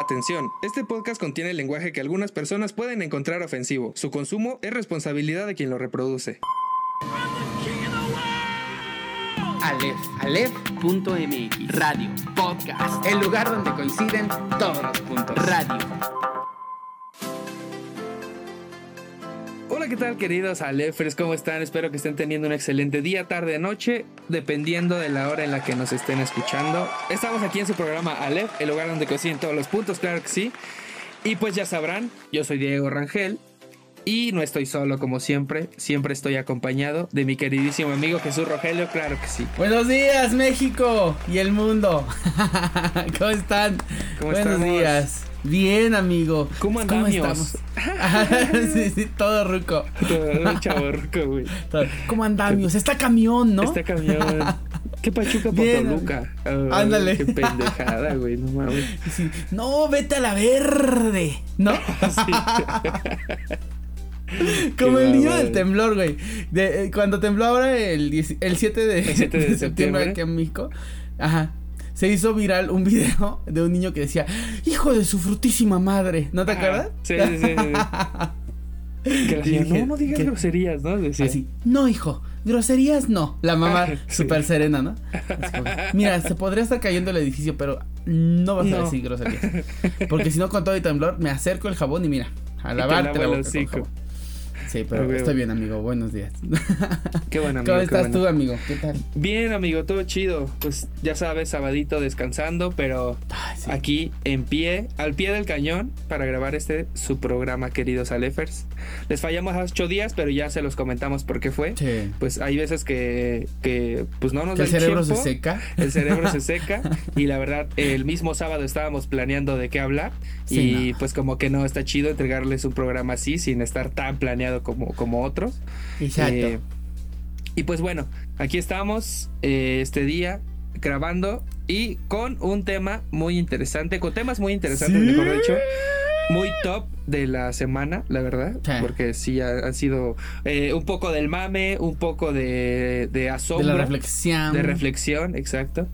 Atención, este podcast contiene lenguaje que algunas personas pueden encontrar ofensivo. Su consumo es responsabilidad de quien lo reproduce. Aleph, Aleph.mx, Radio, podcast, el lugar donde coinciden todos los puntos. radio. ¿Qué tal queridos Alefres? ¿Cómo están? Espero que estén teniendo un excelente día, tarde, noche, dependiendo de la hora en la que nos estén escuchando. Estamos aquí en su programa Alef, el lugar donde coinciden todos los puntos, claro que sí. Y pues ya sabrán, yo soy Diego Rangel y no estoy solo como siempre, siempre estoy acompañado de mi queridísimo amigo Jesús Rogelio, claro que sí. Buenos días, México y el mundo. ¿Cómo están? ¿Cómo Buenos estamos? días. Bien, amigo. ¿Cómo andamos? sí, sí, todo ruco. Todo chavorruco, güey. Todo- ¿Cómo andamios? Está camión, ¿no? Este camión. ¿Qué pachuca por. Toluca? Ay, Ándale. Qué pendejada, güey, no mames. Sí. No, vete a la verde, ¿no? Como Qué el niño del temblor, güey. De, eh, cuando tembló ahora el, 10 el 7 de, El 7 de de septiembre septiembre. aquí en México. Ajá. Se hizo viral un video de un niño que decía, hijo de su frutísima madre. ¿No te acuerdas? Sí, sí, sí. sí. Que la señora, Dije, no, no digas groserías, ¿no? Decía. Así, no, hijo, groserías no. La mamá Sí. súper serena, ¿no? Como, Mira, se podría estar cayendo el edificio, pero no vas a decir groserías. Porque si no, con todo y temblor, me acerco el jabón y mira, a te lavarte la boca con hocico. jabón. Sí, pero estoy bien, amigo. Buenos días. Qué bueno, amigo. ¿Cómo estás bueno. tú, amigo? ¿Qué tal? Bien, amigo, todo chido. Pues ya sabes, sabadito descansando, pero Ay, sí. aquí en pie, al pie del cañón, para grabar este su programa, queridos Alefers. Les fallamos hace ocho días, pero ya se los comentamos por qué fue. Che, Pues hay veces que, que pues no nos da el cerebro se tiempo. seca. el cerebro se seca y la verdad el mismo sábado estábamos planeando de qué hablar Sí, y no. pues como que no está chido entregarles un programa así sin estar tan planeado como, como otros. Exacto. Eh, y pues bueno, aquí estamos eh, este día grabando y con un tema muy interesante, con temas muy interesantes, Sí. mejor dicho. Muy top de la semana, la verdad. Sí. Porque sí ha- han sido eh, un poco del mame, un poco de, de de asombro. la reflexión. De reflexión, exacto.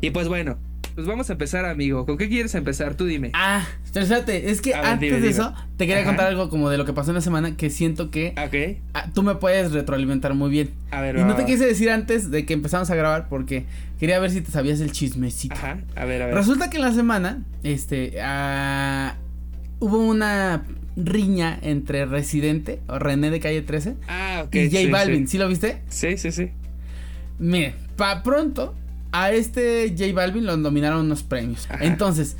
Y pues bueno, pues vamos a empezar, amigo. ¿Con qué quieres empezar? Tú dime. Ah, espérate, es que ver, antes dime, de dime. eso, te quería Ajá. contar algo como de lo que pasó en la semana que siento que Ok. ah, tú me puedes retroalimentar muy bien. A ver, Y va, no te quise decir antes de que empezamos a grabar porque quería ver si te sabías el chismecito. Ajá, a ver, a ver. Resulta que en la semana, este, ah, hubo una riña entre Residente o René de Calle 13 Ah, ok. y J sí, Balvin. Sí, ¿Sí lo viste? sí, sí. sí. Mire, pa pronto a este J Balvin lo nominaron unos premios. Ajá. Entonces,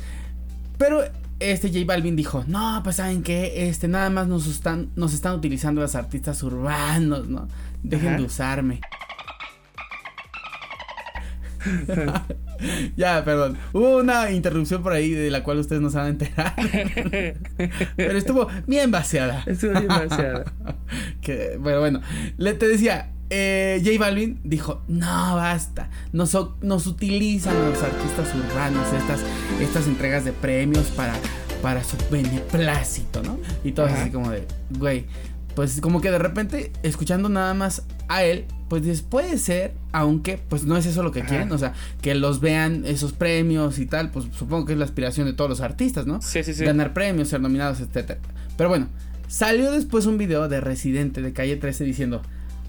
pero este J Balvin dijo, no, pues saben que este nada más nos están, nos están utilizando los artistas urbanos, ¿no? Dejen Ajá. de usarme. ya, perdón. Hubo una interrupción por ahí de la cual ustedes no se van a enterar. pero estuvo bien vaciada. Estuvo demasiado. Que, bueno, bueno, le te decía, eh, J Balvin dijo, no, basta, nos, utilizan los artistas urbanos estas, estas entregas de premios para, para su beneplácito, ¿no? Y todo Ajá. así como de, güey, pues como que de repente, escuchando nada más a él, pues dices, puede ser, aunque pues no es eso lo que Ajá. quieren, o sea, que los vean esos premios y tal, pues supongo que es la aspiración de todos los artistas, ¿no? Sí, sí, sí. ganar premios, ser nominados, etcétera. Pero bueno, salió después un video de Residente de Calle 13 diciendo,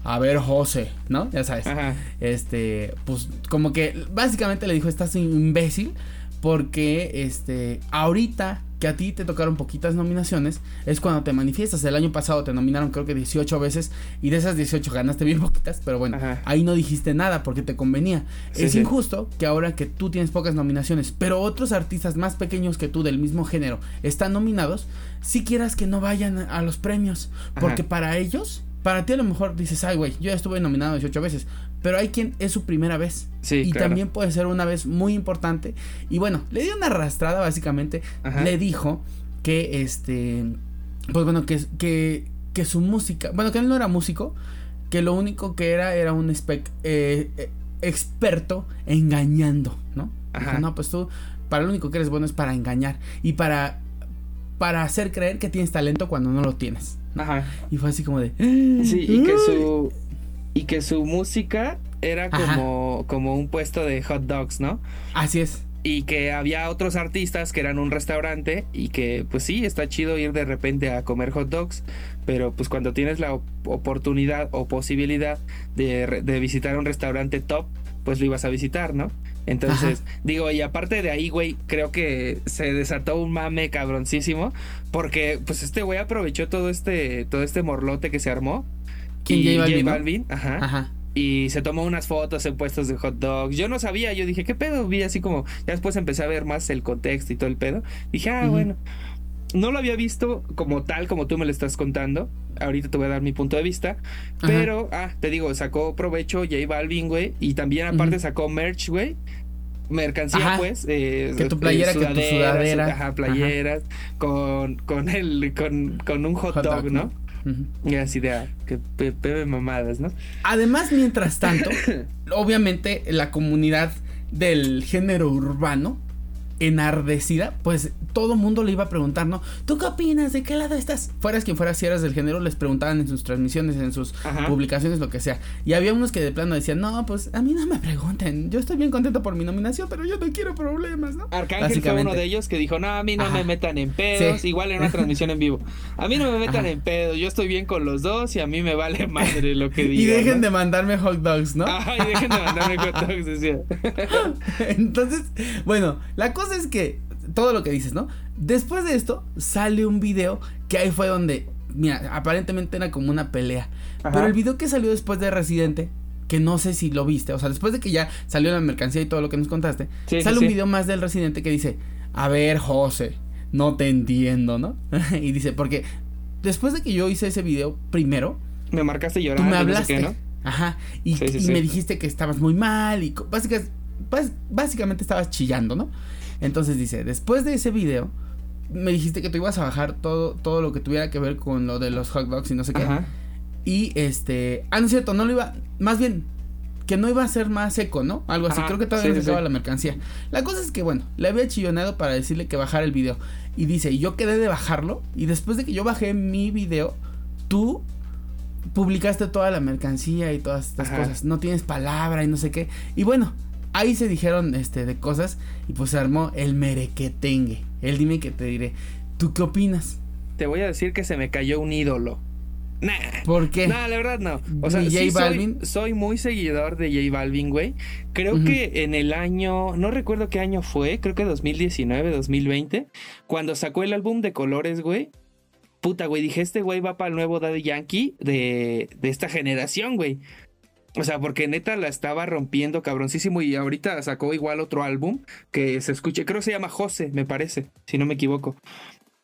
a ver, José, ¿no? Ya sabes. Ajá. Este, pues como que básicamente le dijo, estás imbécil porque este, ahorita que a ti te tocaron poquitas nominaciones es cuando te manifiestas. El año pasado te nominaron creo que 18 veces y de esas 18 ganaste bien poquitas, pero bueno, Ajá. ahí no dijiste nada porque te convenía. Sí, es sí. injusto que ahora que tú tienes pocas nominaciones, pero otros artistas más pequeños que tú del mismo género están nominados, si quieras que no vayan a los premios, porque Ajá. para ellos, para ti a lo mejor dices, ay güey, yo ya estuve nominado 18 veces, pero hay quien es su primera vez. Sí, y claro. también puede ser una vez muy importante. Y bueno, le dio una arrastrada básicamente. Ajá. Le dijo que este, pues bueno, que, que, que su música, bueno, que él no era músico, que lo único que era era un spec, eh, eh, experto engañando, ¿no? Ajá. Dijo, no, pues tú, para lo único que eres bueno es para engañar y para, para hacer creer que tienes talento cuando no lo tienes. Ajá. Y fue así como de... Sí, y que su y que su música era Ajá. como como un puesto de hot dogs, ¿no? Así es. y que había otros artistas que eran un restaurante y que pues sí, está chido ir de repente a comer hot dogs, pero pues cuando tienes la oportunidad o posibilidad de, de visitar un restaurante top, pues lo ibas a visitar, ¿no? Entonces, digo, y aparte de ahí, güey, creo que se desató un mame cabroncísimo. Porque, pues, este güey aprovechó todo este, todo este morlote que se armó. ¿Quién y J J Balvin, ajá. Ajá. Y se tomó unas fotos en puestos de hot dogs. Yo no sabía, yo dije, ¿qué pedo? Vi así como, ya después empecé a ver más el contexto y todo el pedo. Dije, ah, bueno. No lo había visto como tal, como tú me lo estás contando. Ahorita te voy a dar mi punto de vista. Ajá. Pero, ah, te digo, sacó provecho J Balvin, güey. Y también aparte sacó merch, güey. Mercancía, Ajá. pues. eh, Que tu playera, que tu sudadera. Ajá, playeras. Con, con, el, con, con un hot, Hot dog, dog, ¿no? Y así de, ah, que pe- pepe mamadas, ¿no? Además, mientras tanto, obviamente la comunidad del género urbano, enardecida, pues todo mundo le iba a preguntar, ¿no? ¿Tú qué opinas? ¿De qué lado estás? Fueras quien fuera, si eras del género, les preguntaban en sus transmisiones, en sus Ajá. publicaciones, lo que sea. Y había unos que de plano decían, no, pues a mí no me pregunten, yo estoy bien contento por mi nominación, pero yo no quiero problemas, ¿no? Arcángel fue uno de ellos que dijo, no, a mí no Ajá. me metan en pedos, Sí. igual en una transmisión en vivo. A mí no me metan Ajá. en pedos, yo estoy bien con los dos y a mí me vale madre lo que digan. Y dejen ¿no? de mandarme hot dogs, ¿no? Ajá, y dejen de mandarme hot dogs, decía. Entonces, bueno, la cosa es que todo lo que dices, ¿no? Después de esto sale un video que ahí fue donde, mira, aparentemente era como una pelea. Ajá. Pero el video que salió después de Residente, que no sé si lo viste, o sea, después de que ya salió la mercancía y todo lo que nos contaste, Sí, sí, sale un sí. video más del Residente que dice, a ver, José, no te entiendo, ¿no? y dice, porque después de que yo hice ese video primero, Me marcaste tú llorando. me y no sé hablaste. qué, ¿no? Ajá. Y, me dijiste que estabas muy mal y co- básica- bás- básicamente estabas chillando, ¿no? Entonces dice, después de ese video, me dijiste que tú ibas a bajar todo, todo lo que tuviera que ver con lo de los hot dogs y no sé qué. Ajá. Y este. Ah, no es cierto, no lo iba. Más bien, que no iba a ser más eco, ¿no? Algo así. Ajá, Creo que todavía sí, no se sí. la mercancía. La cosa es que, bueno, le había chillonado para decirle que bajara el video. Y dice, y yo quedé de bajarlo. Y después de que yo bajé mi video, tú publicaste toda la mercancía y todas estas Ajá. cosas. No tienes palabra y no sé qué. Y bueno, ahí se dijeron este de cosas. Y pues se armó el merequetengue. El dime que te diré. ¿Tú qué opinas? Te voy a decir que se me cayó un ídolo. Nah. ¿Por qué? No, la verdad no. O sea, ¿Ni sí? Soy, soy muy seguidor de J Balvin, güey. Creo que en el año, no recuerdo qué año fue, creo que 2019, 2020, cuando sacó el álbum de colores, güey. Puta, güey, dije, este güey va para el nuevo Daddy Yankee de, de esta generación, güey. O sea, porque neta la estaba rompiendo cabroncísimo y ahorita sacó igual otro álbum que se escuche, creo que se llama José, me parece, si no me equivoco.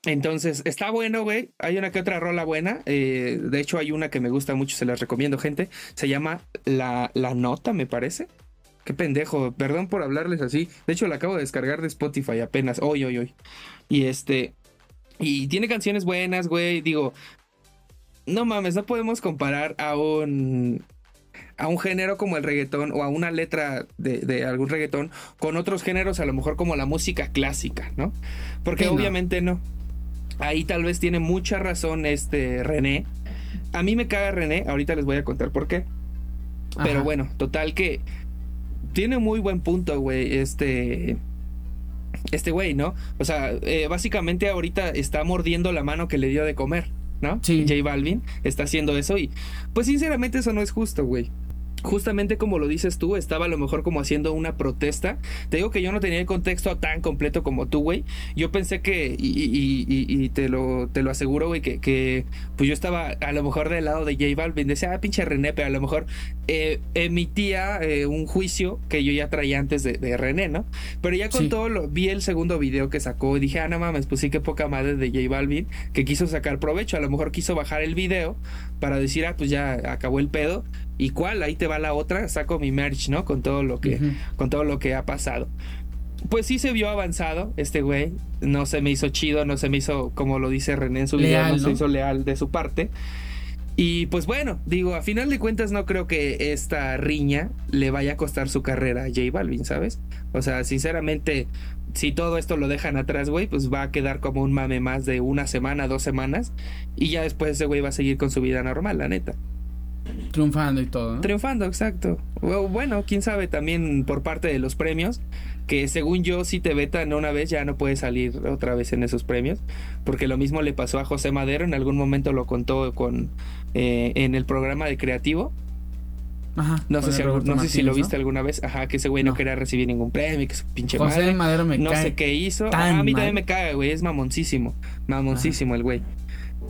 Entonces, está bueno, güey. Hay una que otra rola buena. eh, de hecho, hay una que me gusta mucho, se las recomiendo, gente. Se llama La, La Nota, me parece. Qué pendejo, perdón por hablarles así. De hecho, la acabo de descargar de Spotify apenas, hoy, hoy, hoy. Y este. Y tiene canciones buenas, güey. Digo, no mames, no podemos comparar a un. A un género como el reggaetón o a una letra de, de algún reggaetón con otros géneros, a lo mejor como la música clásica, ¿no? Porque Sí, obviamente no. Ahí tal vez tiene mucha razón este René. A mí me caga René, ahorita les voy a contar por qué. Pero bueno, total que tiene muy buen punto, güey, este este güey, ¿no? O sea, eh, básicamente ahorita está mordiendo la mano que le dio de comer, ¿no? Sí. J Balvin está haciendo eso y pues sinceramente eso no es justo, güey. Justamente como lo dices tú, estaba a lo mejor como haciendo una protesta. Te digo que yo no tenía el contexto tan completo como tú, güey. Yo pensé que, y, y- y- y te, lo, te lo aseguro, güey, que, que pues yo estaba a lo mejor del lado de J Balvin. Decía, ah, pinche René, pero a lo mejor eh, emitía eh, un juicio que yo ya traía antes de, de René, ¿no? Pero ya con Sí. todo lo, vi el segundo video que sacó y dije, ah, no mames, pues sí que poca madre de J Balvin que quiso sacar provecho. A lo mejor quiso bajar el video para decir, ah, pues ya acabó el pedo. ¿Y cuál? Ahí te va la otra, saco mi merch, ¿no? Con todo lo que, con todo lo que ha pasado. Pues sí se vio avanzado este güey. No se me hizo chido, no se me hizo, como lo dice René en su video, Leal, no, se ¿no? hizo leal de su parte. Y pues bueno, digo, a final de cuentas no creo que esta riña le vaya a costar su carrera a J Balvin, ¿sabes? O sea, sinceramente, si todo esto lo dejan atrás, güey, pues va a quedar como un mame más de una semana, dos semanas. Y ya después ese güey va a seguir con su vida normal, la neta. Triunfando y todo, ¿no? Triunfando, exacto. Bueno, quién sabe también por parte de los premios, que según yo, si te vetan una vez, ya no puedes salir otra vez en esos premios, porque lo mismo le pasó a José Madero, en algún momento lo contó con eh, en el programa de Creativo. Ajá, no sé, si, no sé si lo viste ¿no? alguna vez. Ajá, que ese güey no. quería recibir ningún premio, que su pinche José madre. Madero me no cae sé qué hizo. Ajá, a mí mal. también me caga, güey. Es mamoncísimo. Mamoncísimo el güey.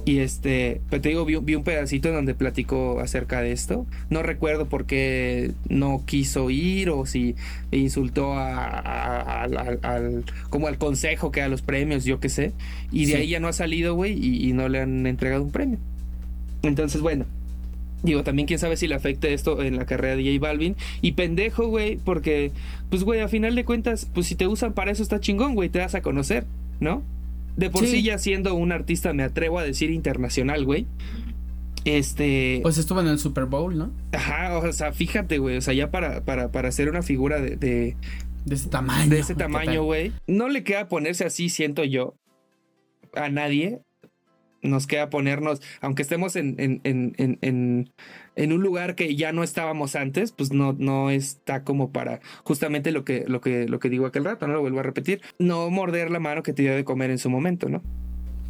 Y este, pero te digo, vi, vi, un pedacito en donde platicó acerca de esto. No recuerdo por qué no quiso ir o si insultó a, a, a, al, al, como al consejo que a los premios, yo qué sé. Y de sí. ahí ya no ha salido, güey, y, y no le han entregado un premio. Entonces, bueno, Digo, también quién sabe si le afecte esto en la carrera de J Balvin. Y pendejo, güey, porque, pues, güey, a final de cuentas, pues si te usan para eso está chingón, güey, te das a conocer, ¿no? De por sí. sí, ya siendo un artista, me atrevo a decir internacional, güey. Este. Pues estuvo en el Super Bowl, ¿no? Ajá, o sea, fíjate, güey. O sea, ya para, para, para ser una figura de. De, de ese tamaño. De ese tamaño, güey. No le queda ponerse así, siento yo. A nadie nos queda ponernos, aunque estemos en, en, en, en, un lugar que ya no estábamos antes, pues no, no está como para justamente lo que, lo, que, lo que digo aquel rato, no lo vuelvo a repetir, no morder la mano que te dio de comer en su momento, ¿no?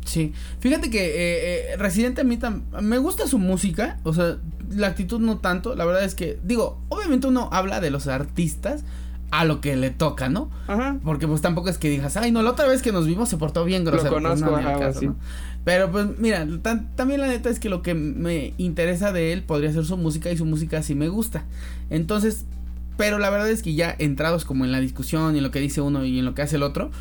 Sí, fíjate que eh, eh, Residente a mí me gusta su música, o sea, la actitud no tanto, la verdad es que, digo, obviamente uno habla de los artistas, a lo que le toca, ¿no? Ajá. Porque pues tampoco es que digas, ay, no, la otra vez que nos vimos se portó bien grosero. Lo conozco, pues, no, ajá, caso, sí. ¿no? Pero pues mira, tan, también la neta es que lo que me interesa de él podría ser su música y su música sí me gusta. Entonces, pero la verdad es que ya entrados como en la discusión y en lo que dice uno y en lo que hace el otro,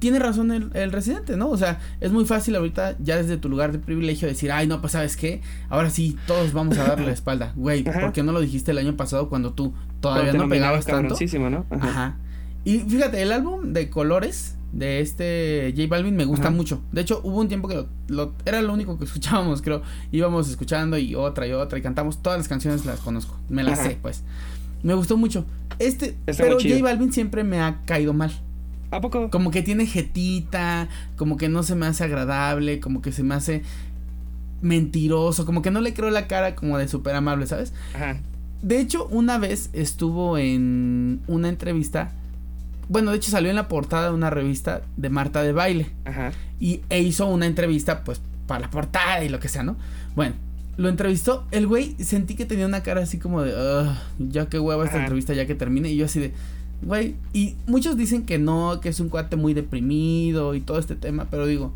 tiene razón el, el, residente, ¿no? O sea, es muy fácil ahorita ya desde tu lugar de privilegio decir, ay, no, pues sabes qué, ahora sí, todos vamos a darle la espalda. Güey, ¿por qué no lo dijiste el año pasado cuando tú todavía no pegabas tanto? ¿no? Ajá. Ajá. Y fíjate, el álbum de colores de este J Balvin me gusta Ajá. mucho. De hecho, hubo un tiempo que lo, lo, era lo único que escuchábamos, creo. Íbamos escuchando y otra y otra y cantamos todas las canciones las conozco, me las Ajá. sé, pues. Me gustó mucho. Este, Está pero J Balvin siempre me ha caído mal. ¿A poco? Como que tiene jetita, como que no se me hace agradable, como que se me hace mentiroso, como que no le creo la cara como de súper amable, ¿sabes? Ajá. De hecho, una vez estuvo en una entrevista. Bueno, de hecho salió en la portada de una revista de Marta de Baile. Ajá. Y e hizo una entrevista, pues, para la portada y lo que sea, ¿no? Bueno, lo entrevistó. El güey sentí que tenía una cara así como de, ya qué hueva esta Ajá. entrevista, ya que termine. Y yo así de, güey. Y muchos dicen que no, que es un cuate muy deprimido y todo este tema. Pero digo,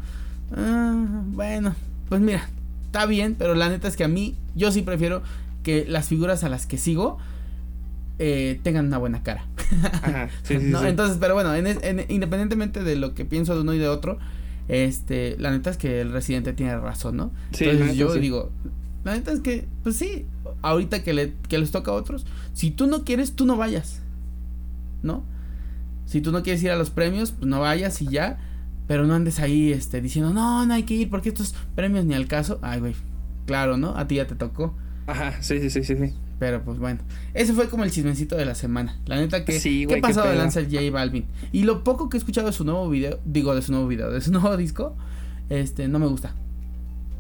ah, bueno, pues mira, está bien. Pero la neta es que a mí, yo sí prefiero que las figuras a las que sigo eh, tengan una buena cara. Ajá. Sí, sí, ¿No? sí. Entonces, pero bueno, en, en, independientemente de lo que pienso de uno y de otro, este, la neta es que el residente tiene razón, ¿no? Entonces yo digo, la neta es que, pues sí, ahorita que, le, que les toca a otros, si tú no quieres, tú no vayas, ¿no? Si tú no quieres ir a los premios, pues no vayas y ya, pero no andes ahí, este, diciendo, no, no hay que ir porque estos premios ni al caso. Ay, güey, claro, ¿no? A ti ya te tocó. Ajá, sí, sí, sí, sí, sí. Pero pues bueno, ese fue como el chismecito de la semana. La neta que Sí, ¿qué güey, qué pasado de lanza el J Balvin? Y lo poco que he escuchado de su nuevo video, digo de su nuevo video, de su nuevo disco, este no me gusta.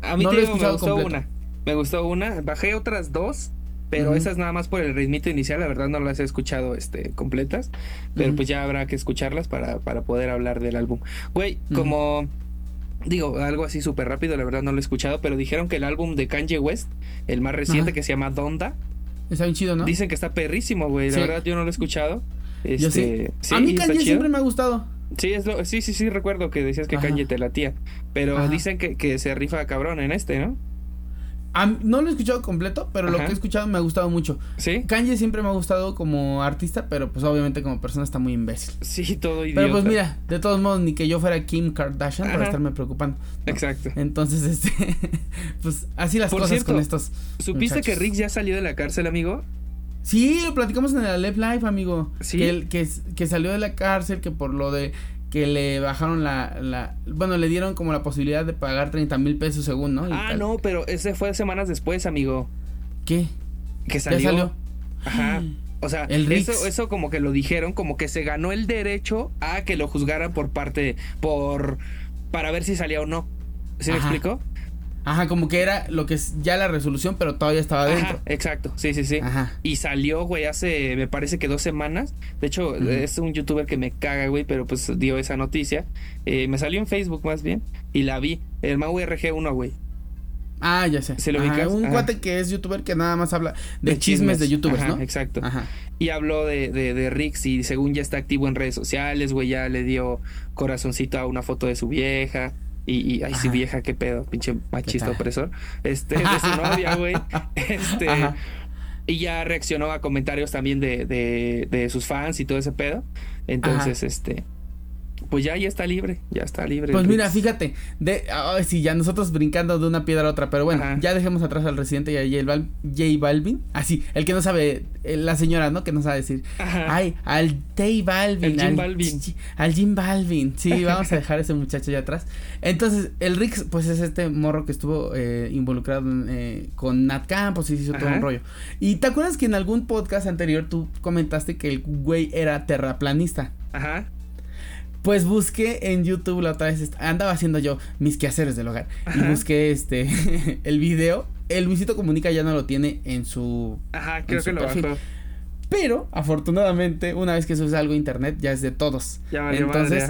A mí No lo he digo, me escuchado gustó completo. una. Me gustó una. Bajé otras dos. Pero esas nada más por el ritmito inicial, la verdad no las he escuchado este, completas. Pero pues ya habrá que escucharlas para, para poder hablar del álbum. Güey, como. Digo, algo así súper rápido, la verdad no lo he escuchado, pero dijeron que el álbum de Kanye West, el más reciente que se llama Donda, Está bien chido, ¿no? dicen que está perrísimo, güey. La Sí. verdad yo no lo he escuchado. Yo sí. Este, sí, a mí Kanye siempre me ha gustado. Sí, es lo, sí, sí, sí, recuerdo que decías que Ajá. Kanye te latía. Pero Ajá. dicen que, que se rifa cabrón en este, ¿no? A no lo he escuchado completo, pero lo que he escuchado me ha gustado mucho. Sí. Kanye siempre me ha gustado como artista, pero pues obviamente como persona está muy imbécil. Sí, todo idiota. Pero pues mira, de todos modos, ni que yo fuera Kim Kardashian para estarme preocupando. ¿no? Exacto. Entonces, este, pues así las Por cosas cierto, con estos. ¿Supiste que. Rick ya salió de la cárcel, amigo? Sí, lo platicamos en el Left Life, amigo. ¿Sí? Que, él- que, que salió de la cárcel, que por lo de que le bajaron la, la bueno, le dieron como la posibilidad de pagar 30 mil pesos según, ¿no? Y Ah, tal. no, pero ese fue semanas después, amigo. ¿Qué? Que Ya salió. salió. Ajá. O sea, El eso, eso como que lo dijeron, como que se ganó el derecho a que lo juzgaran por parte, por, para ver si salía o no. ¿Sí me explico? Ajá, como que era lo que es ya la resolución, pero todavía estaba dentro. exacto, sí, sí, sí. Ajá. Y salió, güey, hace, me parece que dos semanas. De hecho, es un youtuber que me caga, güey, pero pues dio esa noticia. Eh, me salió en Facebook más bien y la vi. El Mau RG1, güey. Ah, ya sé. ¿Se lo ubicas? Un cuate que es youtuber que nada más habla de, chismes, de youtubers, ¿no? Exacto. Ajá. Y habló de, de, de Rix y según ya está activo en redes sociales, güey, ya le dio corazoncito a una foto de su vieja. Y, y ay, sí, vieja, qué pedo, pinche machista opresor. Este, de su novia, güey. Este. Y ya reaccionó a comentarios también de, de, de, sus fans y todo ese pedo. Entonces, este pues ya, ya está libre, ya está libre. Pues mira, fíjate, de, sí, ya nosotros brincando de una piedra a otra, pero bueno, ya dejemos atrás al residente y a J, Balvin, así, el que no sabe, eh, la señora, ¿no? Que no sabe decir, ay, al J Balvin, al Jim Balvin, al Jim Balvin, sí, vamos a dejar a ese muchacho allá atrás. Entonces, el Rix, pues es este morro que estuvo eh, involucrado eh, con Nat Campos y hizo todo un rollo. Y te acuerdas que en algún podcast anterior tú comentaste que el güey era terraplanista. Ajá. Pues busqué en YouTube la otra vez, andaba haciendo yo mis quehaceres del hogar y busqué este el video. El Luisito Comunica ya no lo tiene en su Ajá, creo que lo bajó. Pero afortunadamente, una vez que subes algo a internet ya es de todos. Ya Entonces,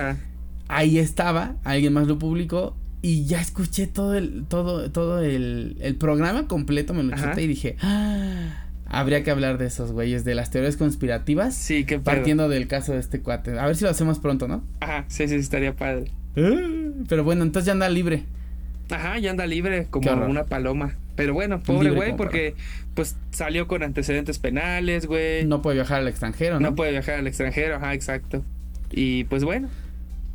ahí estaba, alguien más lo publicó y ya escuché todo el todo todo el, el programa completo, me lo chuté y dije, "Ah, habría que hablar de esos güeyes, de las teorías conspirativas. Sí, qué Partiendo del caso de este cuate. A ver si lo hacemos pronto, ¿no? Ajá, sí, sí, estaría padre. Ah, pero bueno, entonces ya anda libre. Ajá, ya anda libre como una paloma. Pero bueno, pobre güey, porque pues salió con antecedentes penales, güey. No puede viajar al extranjero, ¿no? No puede viajar al extranjero, ajá, exacto. Y pues bueno,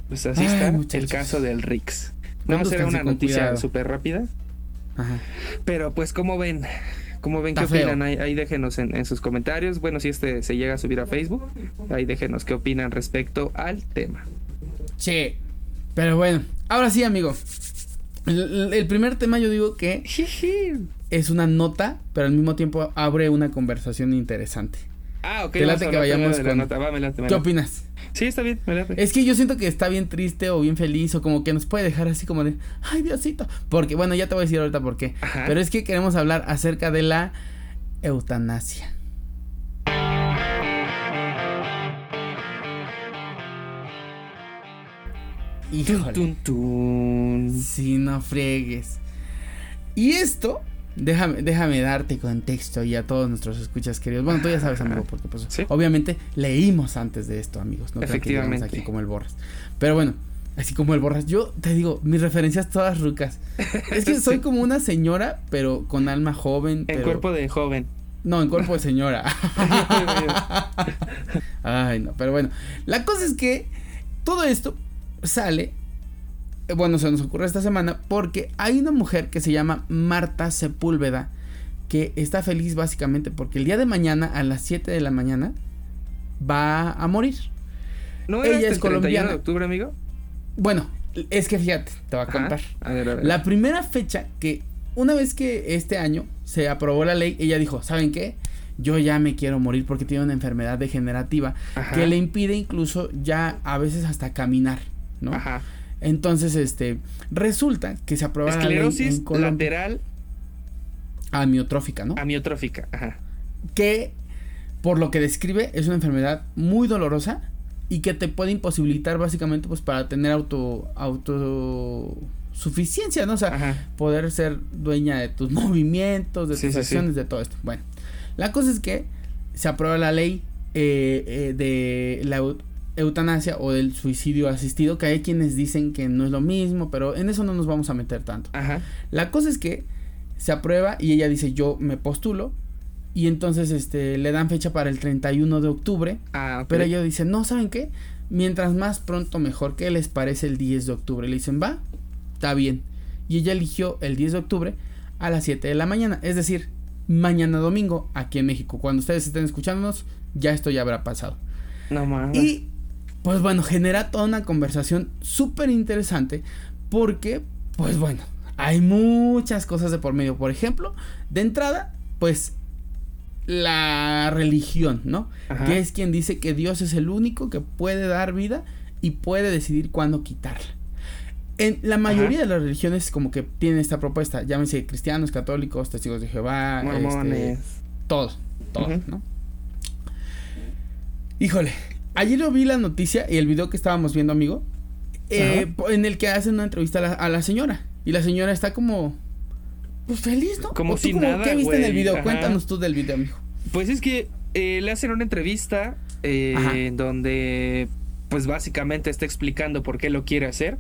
pues así está el caso del Rix. Vamos a hacer una noticia súper rápida. Ajá. Pero pues como ven, ¿Cómo ven? ¿Qué opinan? Ahí, déjenos en, sus comentarios. Bueno, si este se llega a subir a Facebook, ahí déjenos qué opinan respecto al tema. Che, pero bueno, ahora sí, amigo. El, primer tema yo digo que es una nota, pero al mismo tiempo abre una conversación interesante. Ah, ok. que vayamos con... nota. Va, ¿Qué opinas? Sí, está bien, Es que yo siento que está bien triste o bien feliz o como que nos puede dejar así como de, ay Diosito. Porque, bueno, ya te voy a decir ahorita por qué. Pero es que queremos hablar acerca de la eutanasia. Híjole. Si no friegues. Y esto Déjame, déjame darte contexto y a todos nuestros escuchas queridos. Bueno, tú ya sabes, amigo, porque pues obviamente leímos antes de esto, amigos, no Efectivamente. aquí como el Borras. Pero bueno, así como el Borras, yo te digo, mis referencias todas rucas. Es que soy como una señora, pero con alma joven. En cuerpo de joven. No, en cuerpo de señora. Ay, no, pero bueno, la cosa es que todo esto sale bueno, se nos ocurre esta semana porque hay una mujer que se llama Marta Sepúlveda que está feliz básicamente porque el día de mañana a las 7 de la mañana va a morir. ¿No Ella es colombiana. de octubre, amigo? Bueno, es que fíjate, te voy a contar. La primera fecha que una vez que este año se aprobó la ley, ella dijo, ¿saben qué? Yo ya me quiero morir porque tiene una enfermedad degenerativa que le impide incluso ya a veces hasta caminar, ¿no? Ajá. Entonces, este, resulta que se aprueba la ley en lateral amiotrófica, ¿no? Amiotrófica, ajá. Que por lo que describe es una enfermedad muy dolorosa y que te puede imposibilitar básicamente pues para tener auto autosuficiencia, ¿no? O sea, poder ser dueña de tus movimientos, de tus acciones, de todo esto. Bueno, la cosa es que se aprueba la ley eh, eh, de la eutanasia o del suicidio asistido, que hay quienes dicen que no es lo mismo, pero en eso no nos vamos a meter tanto. Ajá. La cosa es que se aprueba y ella dice yo me postulo y entonces este le dan fecha para el 31 de octubre, ah, pero ella dice, "No, ¿saben qué? Mientras más pronto mejor, ¿qué les parece el 10 de octubre?" Le dicen, "Va, está bien." Y ella eligió el 10 de octubre a las 7 de la mañana, es decir, mañana domingo aquí en México. Cuando ustedes estén escuchándonos, ya esto ya habrá pasado. No mames. Y pues bueno, genera toda una conversación súper interesante porque, pues bueno, hay muchas cosas de por medio. Por ejemplo, de entrada, pues la religión, ¿no? Que es quien dice que Dios es el único que puede dar vida y puede decidir cuándo quitarla. En la mayoría de las religiones como que tienen esta propuesta, llámense cristianos, católicos, testigos de Jehová, mormones, este, todos, todos, ¿no? Híjole, ayer yo vi la noticia y el video que estábamos viendo, amigo, eh, en el que hacen una entrevista a la, señora. Y la señora está como, pues feliz, ¿no? Como si nada, ¿Qué viste en el video? Cuéntanos tú del video, amigo. Pues es que eh, le hacen una entrevista eh, donde, pues básicamente está explicando por qué lo quiere hacer.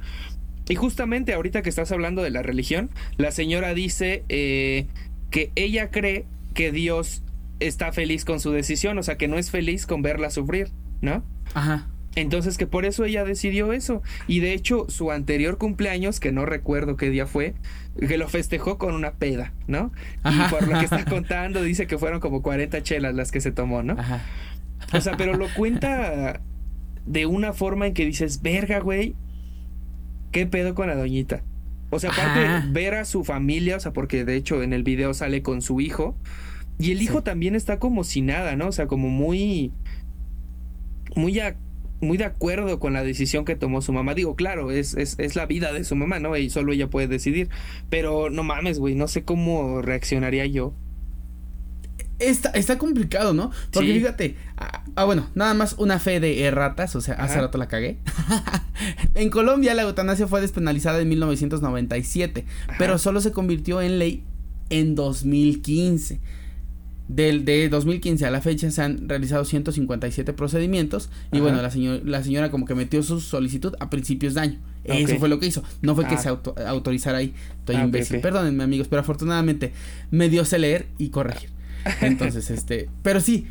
Y justamente ahorita que estás hablando de la religión, la señora dice que ella cree que Dios está feliz con su decisión, o sea, que no es feliz con verla sufrir, ¿no? Ajá. Entonces que por eso ella decidió eso. Y de hecho su anterior cumpleaños, que no recuerdo qué día fue, que lo festejó con una peda, ¿no? Ajá. Y por lo que está contando dice que fueron como 40 chelas las que se tomó, ¿no? Ajá. O sea, pero lo cuenta de una forma en que dices, verga, güey, ¿qué pedo con la doñita? O sea, aparte ver a su familia, o sea, porque de hecho en el video sale con su hijo, y el hijo también está como si nada, ¿no? O sea, como muy. Muy, muy de acuerdo con la decisión que tomó su mamá. Digo, claro, es, es, es la vida de su mamá, ¿no? Y solo ella puede decidir. Pero no mames, güey, no sé cómo reaccionaría yo. Está, está complicado, ¿no? Porque fíjate, ah, ah, bueno, nada más una fe de erratas, o sea, hace rato la cagué. en Colombia la eutanasia fue despenalizada en 1997, pero solo se convirtió en ley en 2015. Del, de 2015 a la fecha se han realizado 157 procedimientos y bueno, la, señora la señora como que metió su solicitud a principios de año. Eso fue lo que hizo. No fue que ah. se autorizara ahí. Estoy ah, imbécil. Perdónenme amigos, pero afortunadamente me dio sé leer y corregir. Entonces, este, pero sí,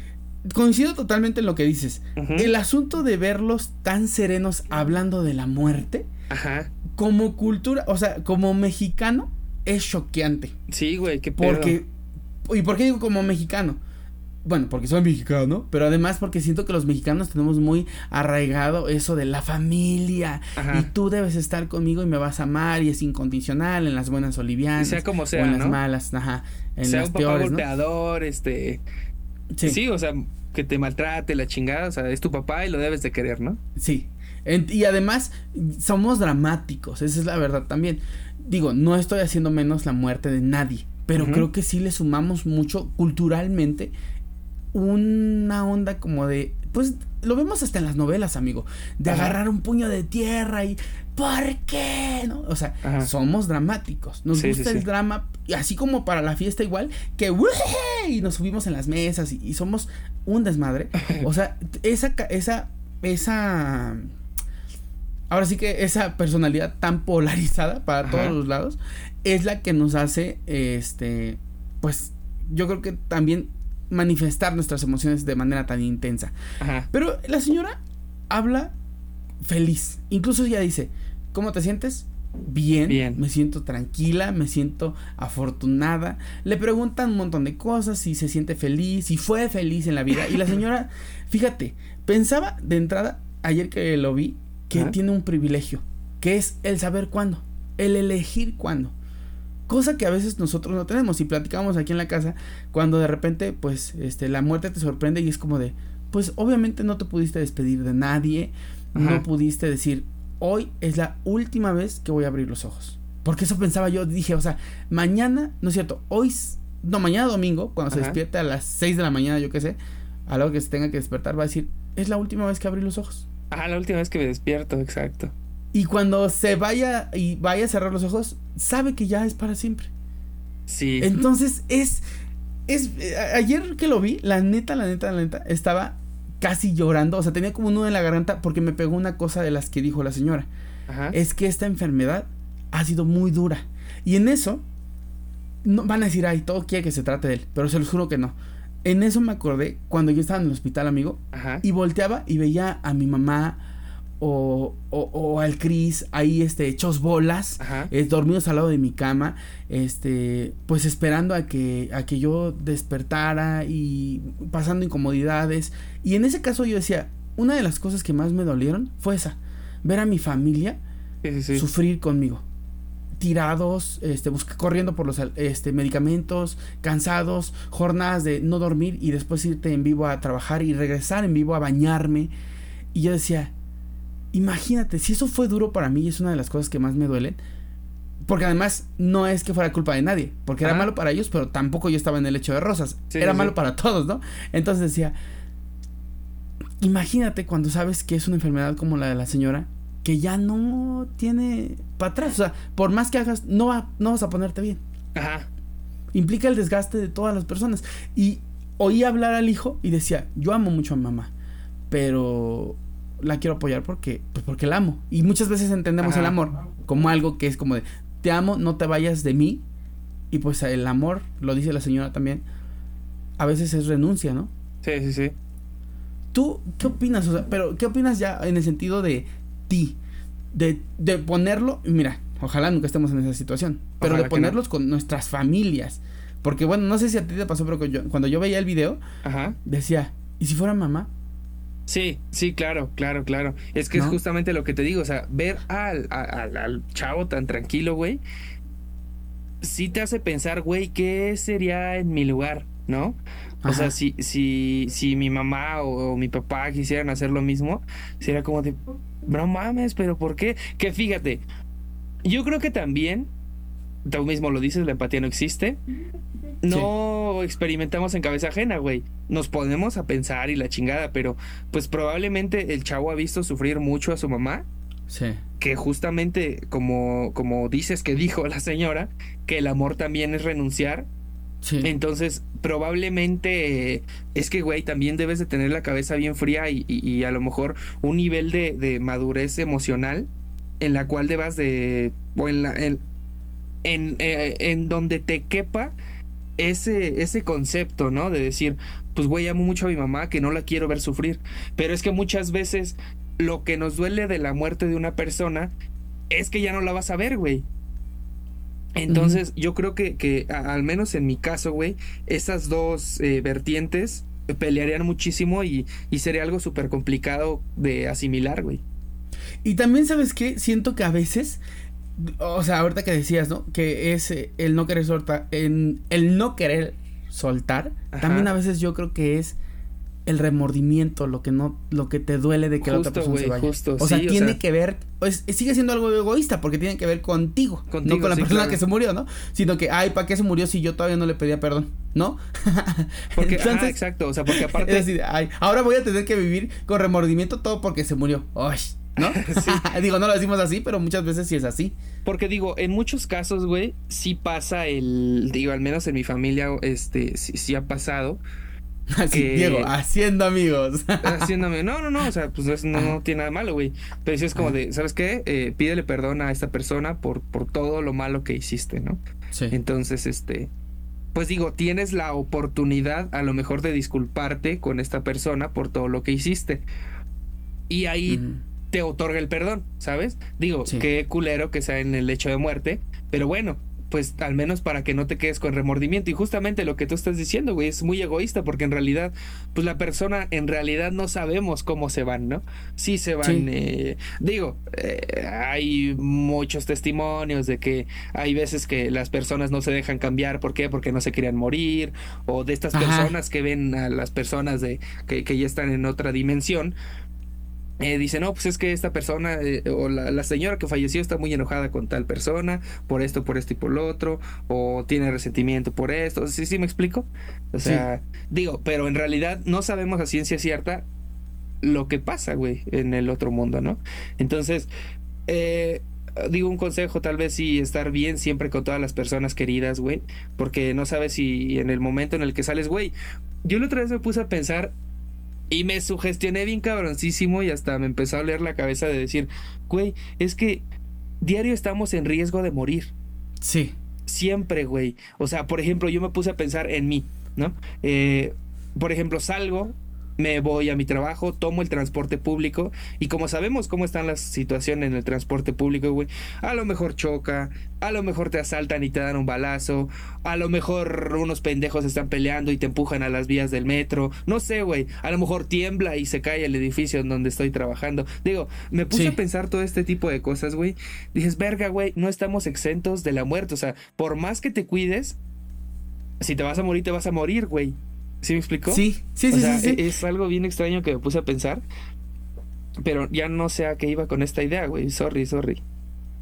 coincido totalmente en lo que dices. El asunto de verlos tan serenos hablando de la muerte, como cultura, o sea, como mexicano, es choqueante. Sí, güey, qué pedo. Porque ¿Y por qué digo como mexicano? Bueno, porque soy mexicano, pero además porque siento que los mexicanos tenemos muy arraigado eso de la familia. Y tú debes estar conmigo y me vas a amar y es incondicional en las buenas olivianas. Sea como sea, o en las malas, ajá. En sea las un papá golpeador, este. Sí. sí, o sea, que te maltrate la chingada, o sea, es tu papá y lo debes de querer, ¿no? Sí. y además, somos dramáticos, esa es la verdad también. Digo, no estoy haciendo menos la muerte de nadie pero creo que sí le sumamos mucho culturalmente una onda como de, pues lo vemos hasta en las novelas, amigo, de agarrar un puño de tierra y ¿por qué? ¿No? O sea, somos dramáticos, nos gusta el drama, y así como para la fiesta igual, que y nos subimos en las mesas y, somos un desmadre. o sea, esa esa esa ahora sí que esa personalidad tan polarizada para todos los lados es la que nos hace, este, pues yo creo que también manifestar nuestras emociones de manera tan intensa. Pero la señora habla feliz. Incluso ella dice, ¿cómo te sientes? Bien, Bien, me siento tranquila, me siento afortunada. Le preguntan un montón de cosas, si se siente feliz, si fue feliz en la vida. Y la señora, fíjate, pensaba de entrada, ayer que lo vi, que tiene un privilegio, que es el saber cuándo, el elegir cuándo. Cosa que a veces nosotros no tenemos y platicamos aquí en la casa cuando de repente pues este la muerte te sorprende y es como de pues obviamente no te pudiste despedir de nadie, no pudiste decir hoy es la última vez que voy a abrir los ojos. Porque eso pensaba yo, dije, o sea, mañana, no es cierto, hoy, no, mañana domingo, cuando se despierte a las 6 de la mañana, yo qué sé, a lo que se tenga que despertar, va a decir, es la última vez que abrí los ojos. Ah, la última vez que me despierto, exacto. Y cuando se vaya y vaya a cerrar los ojos, sabe que ya es para siempre. Sí. Entonces es. Es. Ayer que lo vi, la neta, la neta, la neta, estaba casi llorando. O sea, tenía como un nudo en la garganta porque me pegó una cosa de las que dijo la señora. Ajá. Es que esta enfermedad ha sido muy dura. Y en eso. No, van a decir, ay, todo quiere que se trate de él. Pero se los juro que no. En eso me acordé cuando yo estaba en el hospital, amigo. Ajá. Y volteaba y veía a mi mamá, o, o, al Cris ahí este hechos bolas eh, dormidos al lado de mi cama este pues esperando a que a que yo despertara y pasando incomodidades. Y en ese caso yo decía una de las cosas que más me dolieron fue esa ver a mi familia sufrir conmigo. Tirados, este, corriendo por los este, medicamentos, cansados, jornadas de no dormir y después irte en vivo a trabajar y regresar en vivo a bañarme. Y yo decía, imagínate, si eso fue duro para mí y es una de las cosas que más me duelen. Porque además no es que fuera culpa de nadie, porque era malo para ellos, pero tampoco yo estaba en el hecho de rosas. era malo para todos, ¿no? Entonces decía, imagínate cuando sabes que es una enfermedad como la de la señora, que ya no tiene para atrás. O sea, por más que hagas, no, va, no vas a ponerte bien. Ajá. Implica el desgaste de todas las personas. Y oí hablar al hijo y decía, yo amo mucho a mamá, pero la quiero apoyar porque, pues porque la amo. Y muchas veces entendemos el amor como algo que es como de, te amo, no te vayas de mí. Y pues el amor, lo dice la señora también, a veces es renuncia, ¿no? Sí, sí, sí. ¿Tú qué opinas? O sea, pero ¿qué opinas ya en el sentido de ti? De, de ponerlo, mira, ojalá nunca estemos en esa situación, pero de ponerlos con nuestras familias. Porque bueno, no sé si a ti te pasó, pero cuando yo veía el video, decía, ¿y si fuera mamá? Sí, sí, claro, claro, claro. Es que es justamente lo que te digo, o sea, ver al, al, al chavo tan tranquilo, güey, sí te hace pensar, güey, ¿qué sería en mi lugar? ¿No? O sea, si, si, si mi mamá o, mi papá quisieran hacer lo mismo, sería como de, no mames, pero ¿por qué? Que fíjate, yo creo que también, tú mismo lo dices, la empatía no existe. No experimentamos en cabeza ajena, güey. Nos ponemos a pensar y la chingada, pero pues probablemente el chavo ha visto sufrir mucho a su mamá. Sí. Que justamente, como, como dices que dijo la señora, que el amor también es renunciar entonces, probablemente es que, güey, también debes de tener la cabeza bien fría y, a lo mejor un nivel de, madurez emocional en la cual debas de, o en, la, en, eh, en, donde te quepa ese, ese concepto, ¿no? De decir, pues, güey, amo mucho a mi mamá, que no la quiero ver sufrir. Pero es que muchas veces lo que nos duele de la muerte de una persona es que ya no la vas a ver, güey. Entonces, yo creo que, que al menos en mi caso, güey, esas dos eh, vertientes pelearían muchísimo y, y sería algo súper complicado de asimilar, güey. Y también, ¿sabes qué? Siento que a veces, o sea, ahorita que decías, ¿no? Que es el no querer soltar, en, el no querer soltar, también a veces yo creo que es el remordimiento, lo que no, lo que te duele de que la otra persona se vaya. o sea, tiene que ver, pues, sigue siendo algo egoísta porque tiene que ver contigo, no con la persona que se murió, ¿no? Sino que, ay, ¿para qué se murió si yo todavía no le pedía perdón? ¿No? Porque, Entonces, exacto, o sea, porque aparte. Es decir, ay, ahora voy a tener que vivir con remordimiento todo porque se murió. Ay, ¿no? digo, no lo decimos así, pero muchas veces sí es así. Porque digo, en muchos casos, güey, sí pasa el, digo, al menos en mi familia, este, sí, sí ha pasado Así, Diego, haciendo amigos. haciendo amigos. No, no, no, o sea, pues no, tiene nada malo, güey. Pero sí es como de, ¿sabes qué? Eh, pídele perdón a esta persona por, por todo lo malo que hiciste, ¿no? Sí. Entonces, este, pues digo, tienes la oportunidad a lo mejor de disculparte con esta persona por todo lo que hiciste. Y ahí te otorga el perdón, ¿sabes? Digo, qué culero que sea en el hecho de muerte, pero bueno, pues al menos para que no te quedes con remordimiento. Y justamente lo que tú estás diciendo, güey, es muy egoísta porque en realidad, pues la persona en realidad no sabemos cómo se van, ¿no? Sí se van, eh, digo, eh, hay muchos testimonios de que hay veces que las personas no se dejan cambiar, ¿por qué? Porque no se querían morir, o de estas personas que ven a las personas de que, que ya están en otra dimensión, eh, dice, no, pues es que esta persona eh, o la, señora que falleció está muy enojada con tal persona, por esto, por esto y por lo otro, o tiene resentimiento por esto. ¿Sí, sí me explico? O sea, digo, pero en realidad no sabemos a ciencia cierta lo que pasa, güey, en el otro mundo, ¿no? Entonces, eh, digo un consejo, tal vez sí estar bien siempre con todas las personas queridas, güey, porque no sabes si en el momento en el que sales, güey, yo la otra vez me puse a pensar y me sugestioné bien cabroncísimo y hasta me empezó a leer la cabeza de decir, güey, es que diario estamos en riesgo de morir. Sí. Siempre, güey. O sea, por ejemplo, yo me puse a pensar en mí, ¿no? Eh, por ejemplo, salgo, me voy a mi trabajo, tomo el transporte público y como sabemos cómo están las situaciones en el transporte público, güey, a lo mejor choca, a lo mejor te asaltan y te dan un balazo, a lo mejor unos pendejos están peleando y te empujan a las vías del metro, no sé, güey, a lo mejor tiembla y se cae el edificio en donde estoy trabajando. Digo, me puse a pensar todo este tipo de cosas, güey. Dices, verga, güey, no estamos exentos de la muerte, o sea, por más que te cuides, si te vas a morir, te vas a morir, güey. ¿Sí me explicó? Sí, sí, sí, Es algo bien extraño que me puse a pensar. Pero ya no sé a qué iba con esta idea, güey. Sorry, sorry.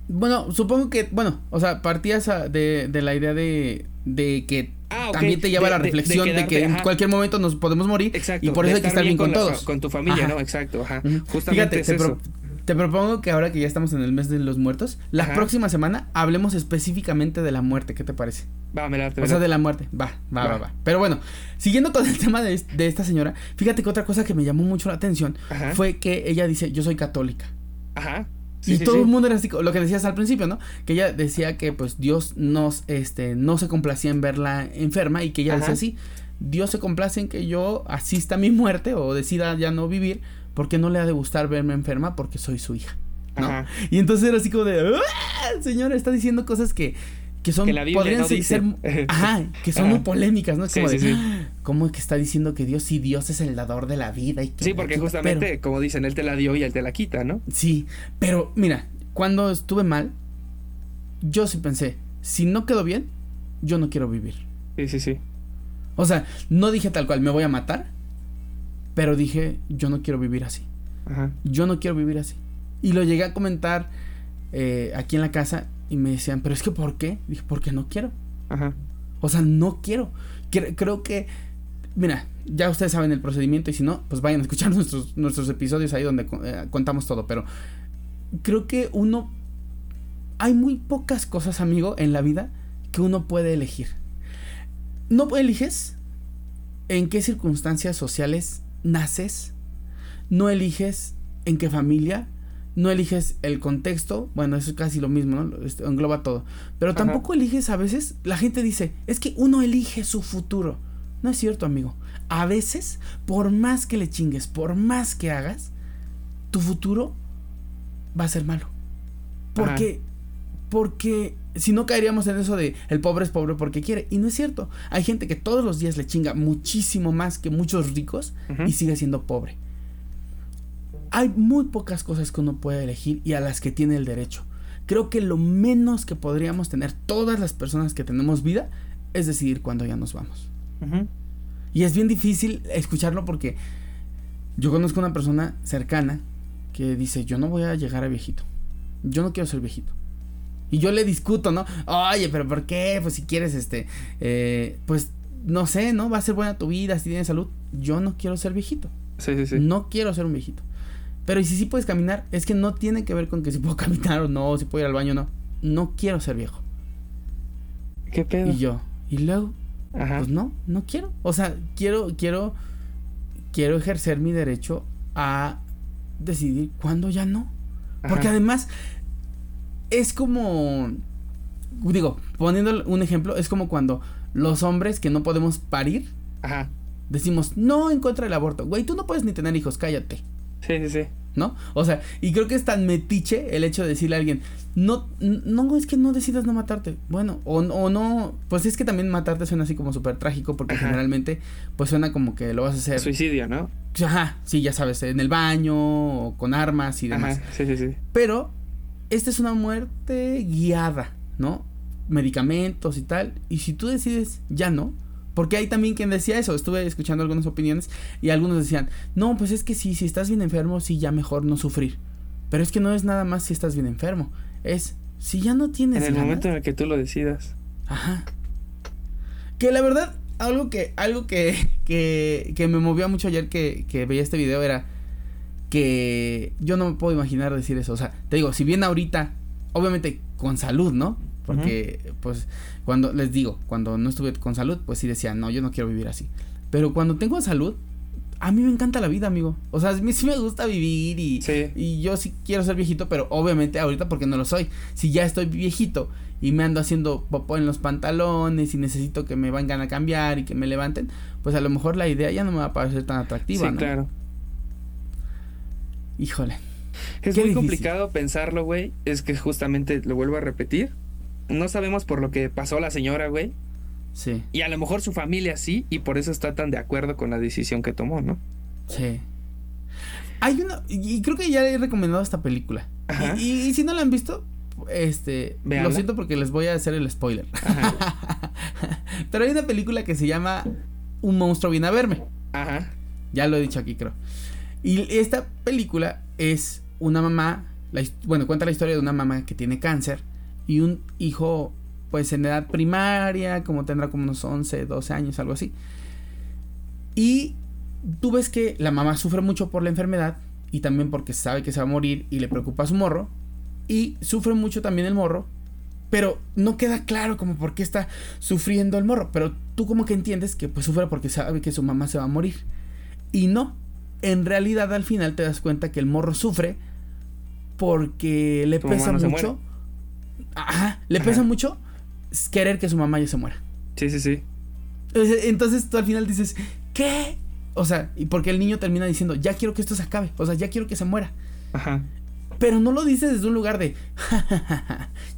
Bueno, supongo que, bueno, o sea, partías a- de, de la idea de, de que Ah, también te lleva De- a la reflexión de, quedarte, que en ajá. cualquier momento nos podemos morir Exacto. y por eso hay que estar bien con, la todos. Con tu familia, Ajá. ¿no? Exacto, ajá. Justamente Fíjate, es te, eso. pro- te propongo que ahora que ya estamos en el mes de los muertos, la Ajá. próxima semana hablemos específicamente de la muerte, ¿qué te parece? Va, me late, O sea, de la muerte. Va, va, va, Va. va. Pero bueno, siguiendo con el tema de, es- de esta señora, fíjate que otra cosa que me llamó mucho la atención Ajá. fue que ella dice, yo soy católica. Ajá. Sí, y sí, todo sí. el mundo era así, lo que decías al principio, ¿no? Que ella decía que pues Dios nos, este, no se complacía en verla enferma y que ella Ajá. decía así, Dios se complace en que yo asista a mi muerte o decida ya no vivir porque no le ha de gustar verme enferma porque soy su hija. ¿no? Ajá. Y entonces era así como de, ¡Ah! señora, está diciendo cosas que, que son, Que la podrían no ser, ajá, que son Ajá. muy polémicas, ¿no? Es como sí, de, sí. "Ah, ¿cómo que está diciendo que Dios, sí, Dios es el dador de la vida y que Sí, porque quita?" justamente, Pero- como dicen, él te la dio y él te la quita, ¿no? Sí, pero mira, cuando estuve mal, yo sí pensé, si no quedo bien, yo no quiero vivir. Sí, sí, sí. O sea, no dije tal cual, me voy a matar, pero dije, yo no quiero vivir así. Ajá. Yo no quiero vivir así. Y lo llegué a comentar eh, aquí en la casa y me decían, pero es que ¿por qué? Dije, porque no quiero. Ajá. O sea, no quiero. Cre- creo que, mira, ya ustedes saben el procedimiento y si no, pues vayan a escuchar nuestros, nuestros episodios ahí donde eh, contamos todo. Pero creo que uno... Hay muy pocas cosas, amigo, en la vida que uno puede elegir. No eliges en qué circunstancias sociales naces. No eliges en qué familia. No eliges el contexto. Bueno, eso es casi lo mismo, ¿no? Esto engloba todo. Pero Ajá. tampoco eliges a veces. La gente dice, es que uno elige su futuro. No es cierto, amigo. A veces, por más que le chingues, por más que hagas, tu futuro va a ser malo. Porque, porque si no caeríamos en eso de el pobre es pobre porque quiere. Y no es cierto. Hay gente que todos los días le chinga muchísimo más que muchos ricos y sigue siendo pobre. Hay muy pocas cosas que uno puede elegir y a las que tiene el derecho. Creo que lo menos que podríamos tener todas las personas que tenemos vida es decidir cuándo ya nos vamos. Y es bien difícil escucharlo porque yo conozco una persona cercana que dice, yo no voy a llegar a viejito. Yo no quiero ser viejito. Y yo le discuto, ¿no? Oye, pero ¿por qué? Pues si quieres, este, eh, pues no sé, ¿no? Va a ser buena tu vida si tienes salud. Yo no quiero ser viejito. Sí, sí, sí. No quiero ser un viejito. Pero y si sí puedes caminar, es que no tiene que ver con que si puedo caminar o no, si puedo ir al baño o no. No quiero ser viejo. ¿Qué pedo? Y yo, y luego, Ajá. pues no, no quiero. O sea, quiero, quiero, quiero ejercer mi derecho a decidir cuándo ya no. Porque Ajá. además es como, digo, poniendo un ejemplo, es como cuando los hombres que no podemos parir, Ajá. decimos, no en contra del aborto. Güey, tú no puedes ni tener hijos, cállate. Sí, sí, sí. ¿No? O sea, y creo que es tan metiche el hecho de decirle a alguien, no, no, es que no decidas no matarte. Bueno, o, o no, pues es que también matarte suena así como súper trágico porque Ajá. generalmente pues suena como que lo vas a hacer. Suicidio, ¿no? Ajá, sí, ya sabes, en el baño o con armas y demás. Ajá. Sí, sí, sí. Pero esta es una muerte guiada, ¿no? Medicamentos y tal. Y si tú decides ya no, porque hay también quien decía eso, estuve escuchando algunas opiniones y algunos decían, no, pues es que sí, si estás bien enfermo, sí, ya mejor no sufrir. Pero es que no es nada más si estás bien enfermo, es si ya no tienes En el ganas, momento en el que tú lo decidas. Ajá. Que la verdad, algo que, algo que, que, que me movió mucho ayer que, que veía este video era que yo no me puedo imaginar decir eso. O sea, te digo, si bien ahorita, obviamente con salud, ¿no? Porque, pues, cuando les digo, cuando no estuve con salud, pues sí decía, no, yo no quiero vivir así. Pero cuando tengo salud, a mí me encanta la vida, amigo. O sea, a mí sí me gusta vivir y, Sí. y yo sí quiero ser viejito, pero obviamente ahorita porque no lo soy. Si ya estoy viejito y me ando haciendo popó en los pantalones y necesito que me vengan a cambiar y que me levanten, pues a lo mejor la idea ya no me va a parecer tan atractiva, sí, ¿no? claro. Híjole. Es Qué muy difícil. complicado pensarlo, güey. Es que justamente lo vuelvo a repetir. No sabemos por lo que pasó la señora, güey. Sí, Y a lo mejor su familia sí, y por eso está tan de acuerdo con la decisión que tomó, ¿no? sí. Hay una, y creo que ya he recomendado esta película. Ajá. Y, y- y si no la han visto, este, lo siento porque les voy a hacer el spoiler. Ajá. Pero hay una película que se llama Un monstruo viene a verme. Ajá. Ya lo he dicho aquí, creo. Y esta película es una mamá, bueno, cuenta la historia de una mamá que tiene cáncer y un hijo pues en edad primaria, como tendrá como unos 11, 12 años, algo así. Y tú ves que la mamá sufre mucho por la enfermedad y también porque sabe que se va a morir y le preocupa a su morro. Y sufre mucho también el morro, pero no queda claro como por qué está sufriendo el morro. Pero tú como que entiendes que pues sufre porque sabe que su mamá se va a morir. Y no, en realidad al final te das cuenta que el morro sufre porque le pesa mucho. Ajá, le pesa mucho querer que su mamá ya se muera. Sí, sí, sí. Entonces tú al final dices, ¿qué? O sea, y porque el niño termina diciendo, ya quiero que esto se acabe. O sea, ya quiero que se muera. Ajá. Pero no lo dice desde un lugar de,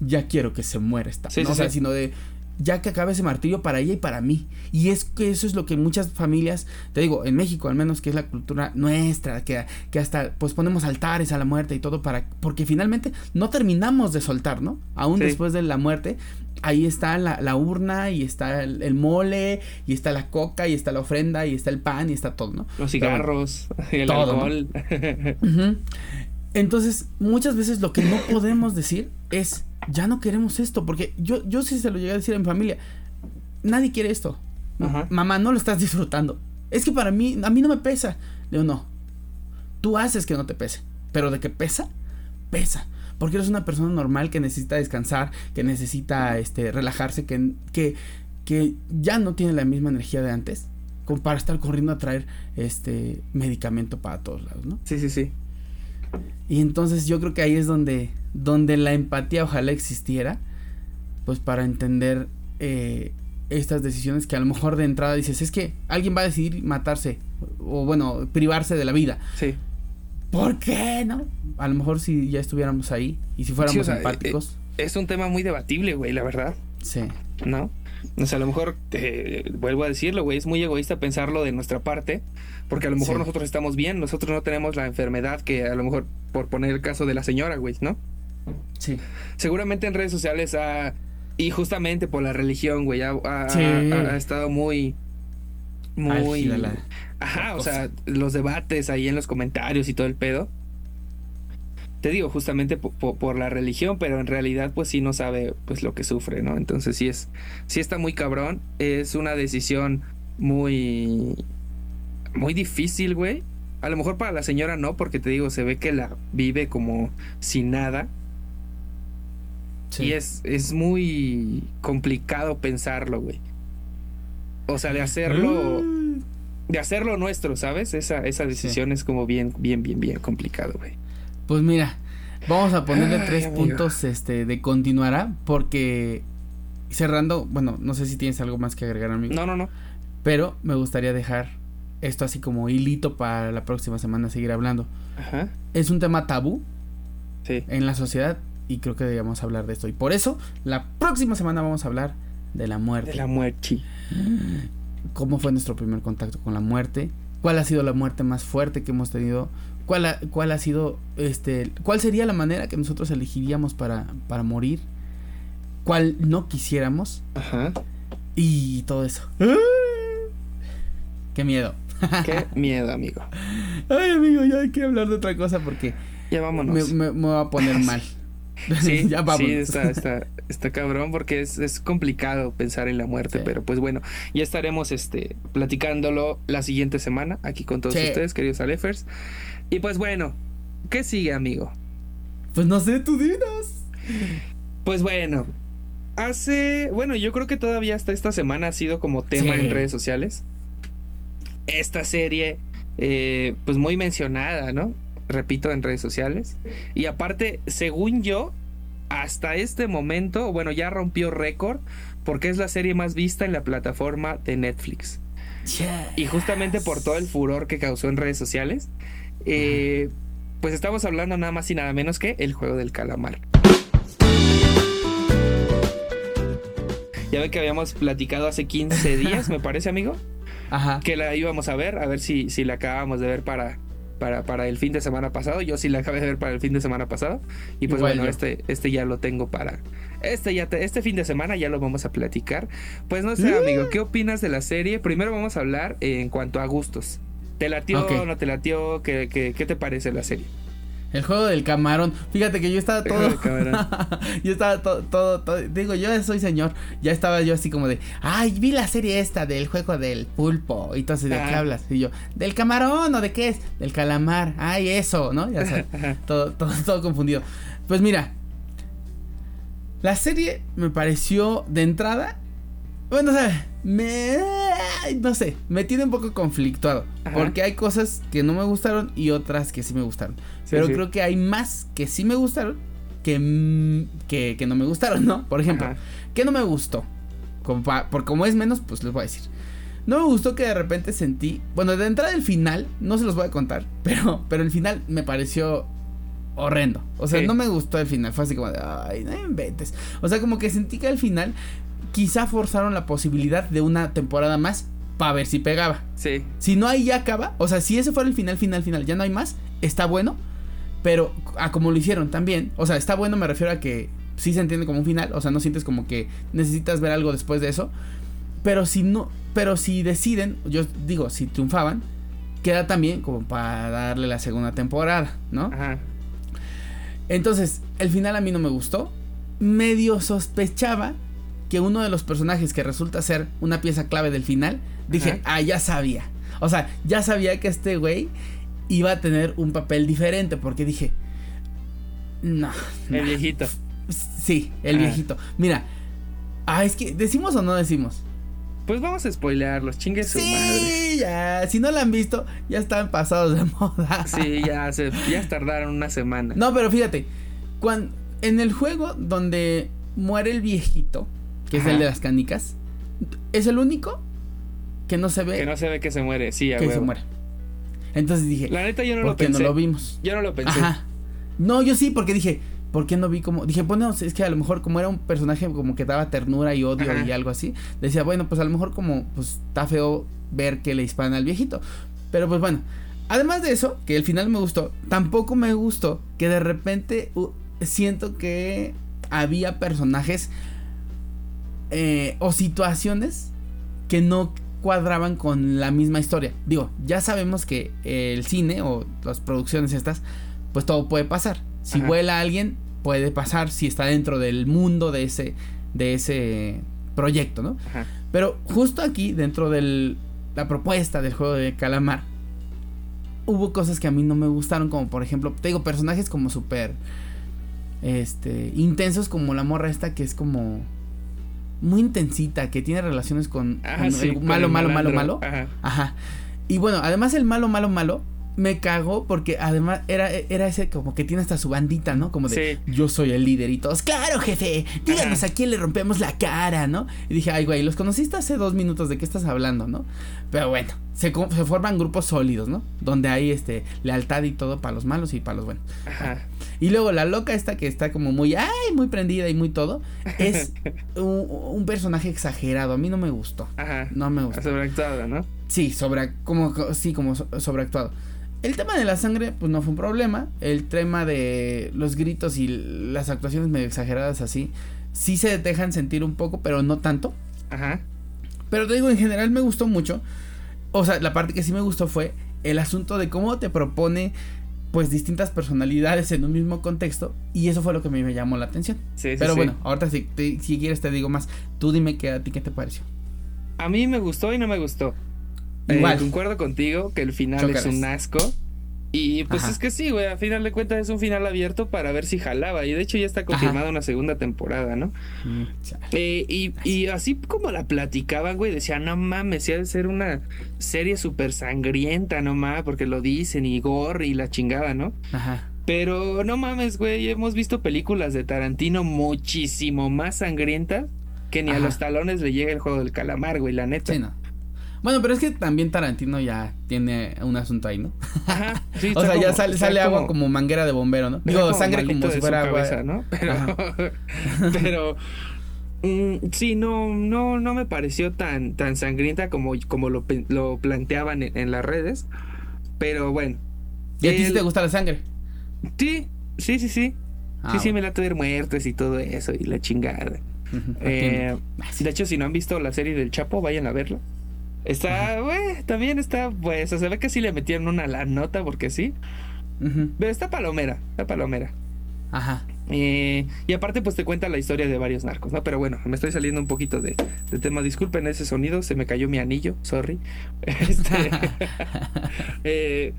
ya quiero que se muera esta. Sí, o sea, sino de, ya que acabe ese martirio para ella y para mí. Y es que eso es lo que muchas familias, te digo, en México al menos, que es la cultura nuestra, que, que hasta pues ponemos altares a la muerte y todo para, porque finalmente no terminamos de soltar, ¿no? Aún después de la muerte, ahí está la, urna y está el, mole y está la coca y está la ofrenda y está el pan y está todo, ¿no? Los cigarros, el alcohol. Entonces, muchas veces lo que no podemos decir es ya no queremos esto, porque yo, yo sí se lo llegué a decir en familia, nadie quiere esto. Mamá, no lo estás disfrutando. Es que para mí, a mí no me pesa. Le digo, no, tú haces que no te pese, pero de que pesa, pesa. Porque eres una persona normal que necesita descansar, que necesita este, relajarse, que, que, que ya no tiene la misma energía de antes, como para estar corriendo a traer este medicamento para todos lados, ¿no? Sí, sí, sí. Y entonces yo creo que ahí es donde, donde la empatía ojalá existiera, pues para entender eh, estas decisiones que a lo mejor de entrada dices, es que alguien va a decidir matarse, o bueno, privarse de la vida. Sí. ¿Por qué no? A lo mejor si ya estuviéramos ahí y si fuéramos empáticos. Eh, es un tema muy debatible, güey, la verdad. Sí. ¿No? O sea, a lo mejor, eh, vuelvo a decirlo, güey, es muy egoísta pensarlo de nuestra parte, porque a lo mejor nosotros estamos bien, nosotros no tenemos la enfermedad que a lo mejor, por poner el caso de la señora, güey, ¿no? Sí. Seguramente en redes sociales ha, y justamente por la religión, güey, ha, estado muy, muy... ajá, o sea, los debates ahí en los comentarios y todo el pedo te digo, justamente por, la religión, pero en realidad pues sí no sabe pues lo que sufre, ¿no? Entonces sí es, sí está muy cabrón, es una decisión muy, muy difícil, güey. A lo mejor para la señora no, porque te digo, se ve que la vive como sin nada. Y es, es muy complicado pensarlo, güey. O sea, de hacerlo... Mm. De hacerlo nuestro, ¿sabes? Esa, esa decisión es como bien, bien, bien, bien complicado, güey. Pues mira, vamos a ponerle tres puntos este de continuará porque cerrando, bueno, no sé si tienes algo más que agregar, amigo. No, no, no. Pero me gustaría dejar esto así como hilito para la próxima semana seguir hablando. Ajá. Es un tema tabú sí. en la sociedad y creo que debemos hablar de esto. Y por eso, la próxima semana vamos a hablar de la muerte. De la muerte. ¿Cómo fue nuestro primer contacto con la muerte? ¿Cuál ha sido la muerte más fuerte que hemos tenido cuál ha, cuál ha sido, este, cuál sería la manera que nosotros elegiríamos para, para morir, cuál no quisiéramos. Ajá. Y todo eso. Qué miedo. Qué miedo, amigo. Ay, amigo, ya hay que hablar de otra cosa porque... Ya vámonos. Me, me, voy a poner mal. Sí, ya sí está, está, está cabrón porque es, es, complicado pensar en la muerte, pero pues bueno, ya estaremos este, platicándolo la siguiente semana aquí con todos ustedes, queridos Alefers. Y pues bueno, ¿qué sigue, amigo? Pues no sé, tú dinos. Pues bueno, hace. Bueno, yo creo que todavía hasta esta semana ha sido como tema en redes sociales. Esta serie, eh, pues muy mencionada, ¿no? Repito, en redes sociales. Y aparte, según yo, hasta este momento, bueno, ya rompió récord porque es la serie más vista en la plataforma de Netflix. Y justamente por todo el furor que causó en redes sociales, eh, pues estamos hablando nada más y nada menos que el juego del calamar. Ya ve que habíamos platicado hace 15 días, me parece, amigo. Ajá. Que la íbamos a ver, a ver si, si la acabamos de ver para, para, para el fin de semana pasado. Yo sí la acabé de ver para el fin de semana pasado. Y pues bueno, este, este ya lo tengo para. Este, ya este fin de semana ya lo vamos a platicar. Pues no sé, amigo, ¿qué opinas de la serie? Primero vamos a hablar en cuanto a gustos. ¿Te latió o no te latió? ¿Qué, qué, te parece la serie? El juego del camarón. Fíjate que yo estaba todo. yo estaba todo, todo, Digo, yo soy señor. Ya estaba yo así como de. Ay, vi la serie esta del juego del pulpo. Y entonces, ¿de qué hablas? Y yo, ¿del camarón o de qué es? Del calamar. Ay, eso, ¿no? Ya sabes. todo, todo, todo confundido. Pues mira. La serie me pareció de entrada. Bueno, o sea, me. No sé, me tiene un poco conflictuado. Porque hay cosas que no me gustaron y otras que sí me gustaron. Pero creo que hay más que sí me gustaron que, que, no me gustaron, ¿no? Por ejemplo, ¿qué no me gustó? Como por como es menos, pues les voy a decir. No me gustó que de repente sentí. Bueno, de entrada el final, no se los voy a contar. Pero, pero el final me pareció horrendo. O sea, no me gustó el final. Fue así como de, ay, no inventes. O sea, como que sentí que al final quizá forzaron la posibilidad de una temporada más para ver si pegaba. Sí. Si no, ahí ya acaba. O sea, si ese fuera el final, final, final, ya no hay más, está bueno. Pero a como lo hicieron también. O sea, está bueno, me refiero a que sí se entiende como un final. O sea, no sientes como que necesitas ver algo después de eso. Pero si no, pero si deciden, yo digo, si triunfaban, queda también como para darle la segunda temporada, ¿no? Ajá. Entonces, el final a mí no me gustó. Medio sospechaba que uno de los personajes que resulta ser una pieza clave del final, dije, ah, ya sabía. O sea, ya sabía que este güey iba a tener un papel diferente, porque dije, no. El viejito. Sí, el viejito. Mira, ah, es que, ¿decimos o no decimos? Pues vamos a spoilearlos, chingue su sí, ya. Si no la han visto, ya están pasados de moda. Sí, ya se, ya tardaron una semana. No, pero fíjate, cuando, en el juego donde muere el viejito, que es el de las canicas, es el único que no se ve. Que no se ve que se muere, sí, a Que se muere. Entonces dije. La neta yo no lo pensé. no lo vimos. Yo no lo pensé. Ajá. No, yo sí, porque dije, ¿por qué no vi como.? Dije, bueno, es que a lo mejor como era un personaje como que daba ternura y odio y algo así, decía, bueno, pues a lo mejor como, pues está feo ver que le disparan al viejito. Pero pues bueno. Además de eso, que el final me gustó, tampoco me gustó que de repente siento que había personajes eh, o situaciones que no cuadraban con la misma historia. Digo, ya sabemos que el cine o las producciones estas, pues todo puede pasar. Si vuela alguien, puede pasar si está dentro del mundo de ese, de ese proyecto, ¿no? Pero justo aquí, dentro de la propuesta del juego de calamar, hubo cosas que a mí no me gustaron, como por ejemplo, te digo, personajes como súper este, intensos, como la morra esta que es como muy intensita, que tiene relaciones con, el malo, malo, malo, malo, Ajá. Y bueno, además el malo, malo, malo me cagó porque además era, era ese como que tiene hasta su bandita, ¿no? Como de yo soy el líder y todos, claro, jefe, díganos a quién le rompemos la cara, ¿no? Y dije, ay, güey, los conociste hace dos minutos, ¿de qué estás hablando, no? Pero bueno, se, se forman grupos sólidos, ¿no? Donde hay este lealtad y todo para los malos y para los buenos. Ajá. Y luego la loca esta que está como muy, ay, muy prendida y muy todo, es un, personaje exagerado. A mí no me gustó. Ajá. No me gustó. Sobreactuado, ¿no? Sí, sobre, como, sí, como sobreactuado. El tema de la sangre, pues no fue un problema. El tema de los gritos y las actuaciones medio exageradas así, sí se dejan sentir un poco, pero no tanto. Ajá. Pero te digo, en general me gustó mucho. O sea, la parte que sí me gustó fue el asunto de cómo te propone pues distintas personalidades en un mismo contexto y eso fue lo que me llamó la atención. Sí, Pero bueno, ahorita si, si quieres te digo más, tú dime qué a ti qué te pareció. A mí me gustó y no me gustó. Igual. Eh, concuerdo contigo que el final es un asco. Y pues es que sí, güey, a final de cuentas es un final abierto para ver si jalaba. Y de hecho ya está confirmada una segunda temporada, ¿no? Mm, eh, y, y, así como la platicaban, güey, decía, no mames, si ha de ser una serie súper sangrienta, no mames, porque lo dicen, y gore y la chingada, ¿no? Ajá. Pero no mames, güey, hemos visto películas de Tarantino muchísimo más sangrientas que ni a los talones le llega el juego del calamar, güey, la neta. Sí, no. Bueno, pero es que también Tarantino ya tiene un asunto ahí, ¿no? Ajá. o sea, ya sale, sale agua como manguera de bombero, ¿no? Digo, sangre como si fuera agua. ¿no? Pero, pero mm, sí, no, no, no me pareció tan, tan sangrienta como, como lo, lo planteaban en, las redes. Pero bueno. ¿Y a ti sí te gusta la sangre? Sí, sí, sí, sí. Ah, sí, sí, me la ver muertes y todo eso y la chingada. eh, de hecho, si no han visto la serie del Chapo, vayan a verla. Está, güey, también está, pues, se ve que sí le metieron una la nota porque sí. Pero está palomera, está palomera. Ajá. Eh, y aparte, pues te cuenta la historia de varios narcos, ¿no? Pero bueno, me estoy saliendo un poquito de, de tema. Disculpen ese sonido, se me cayó mi anillo, sorry. Este, eh,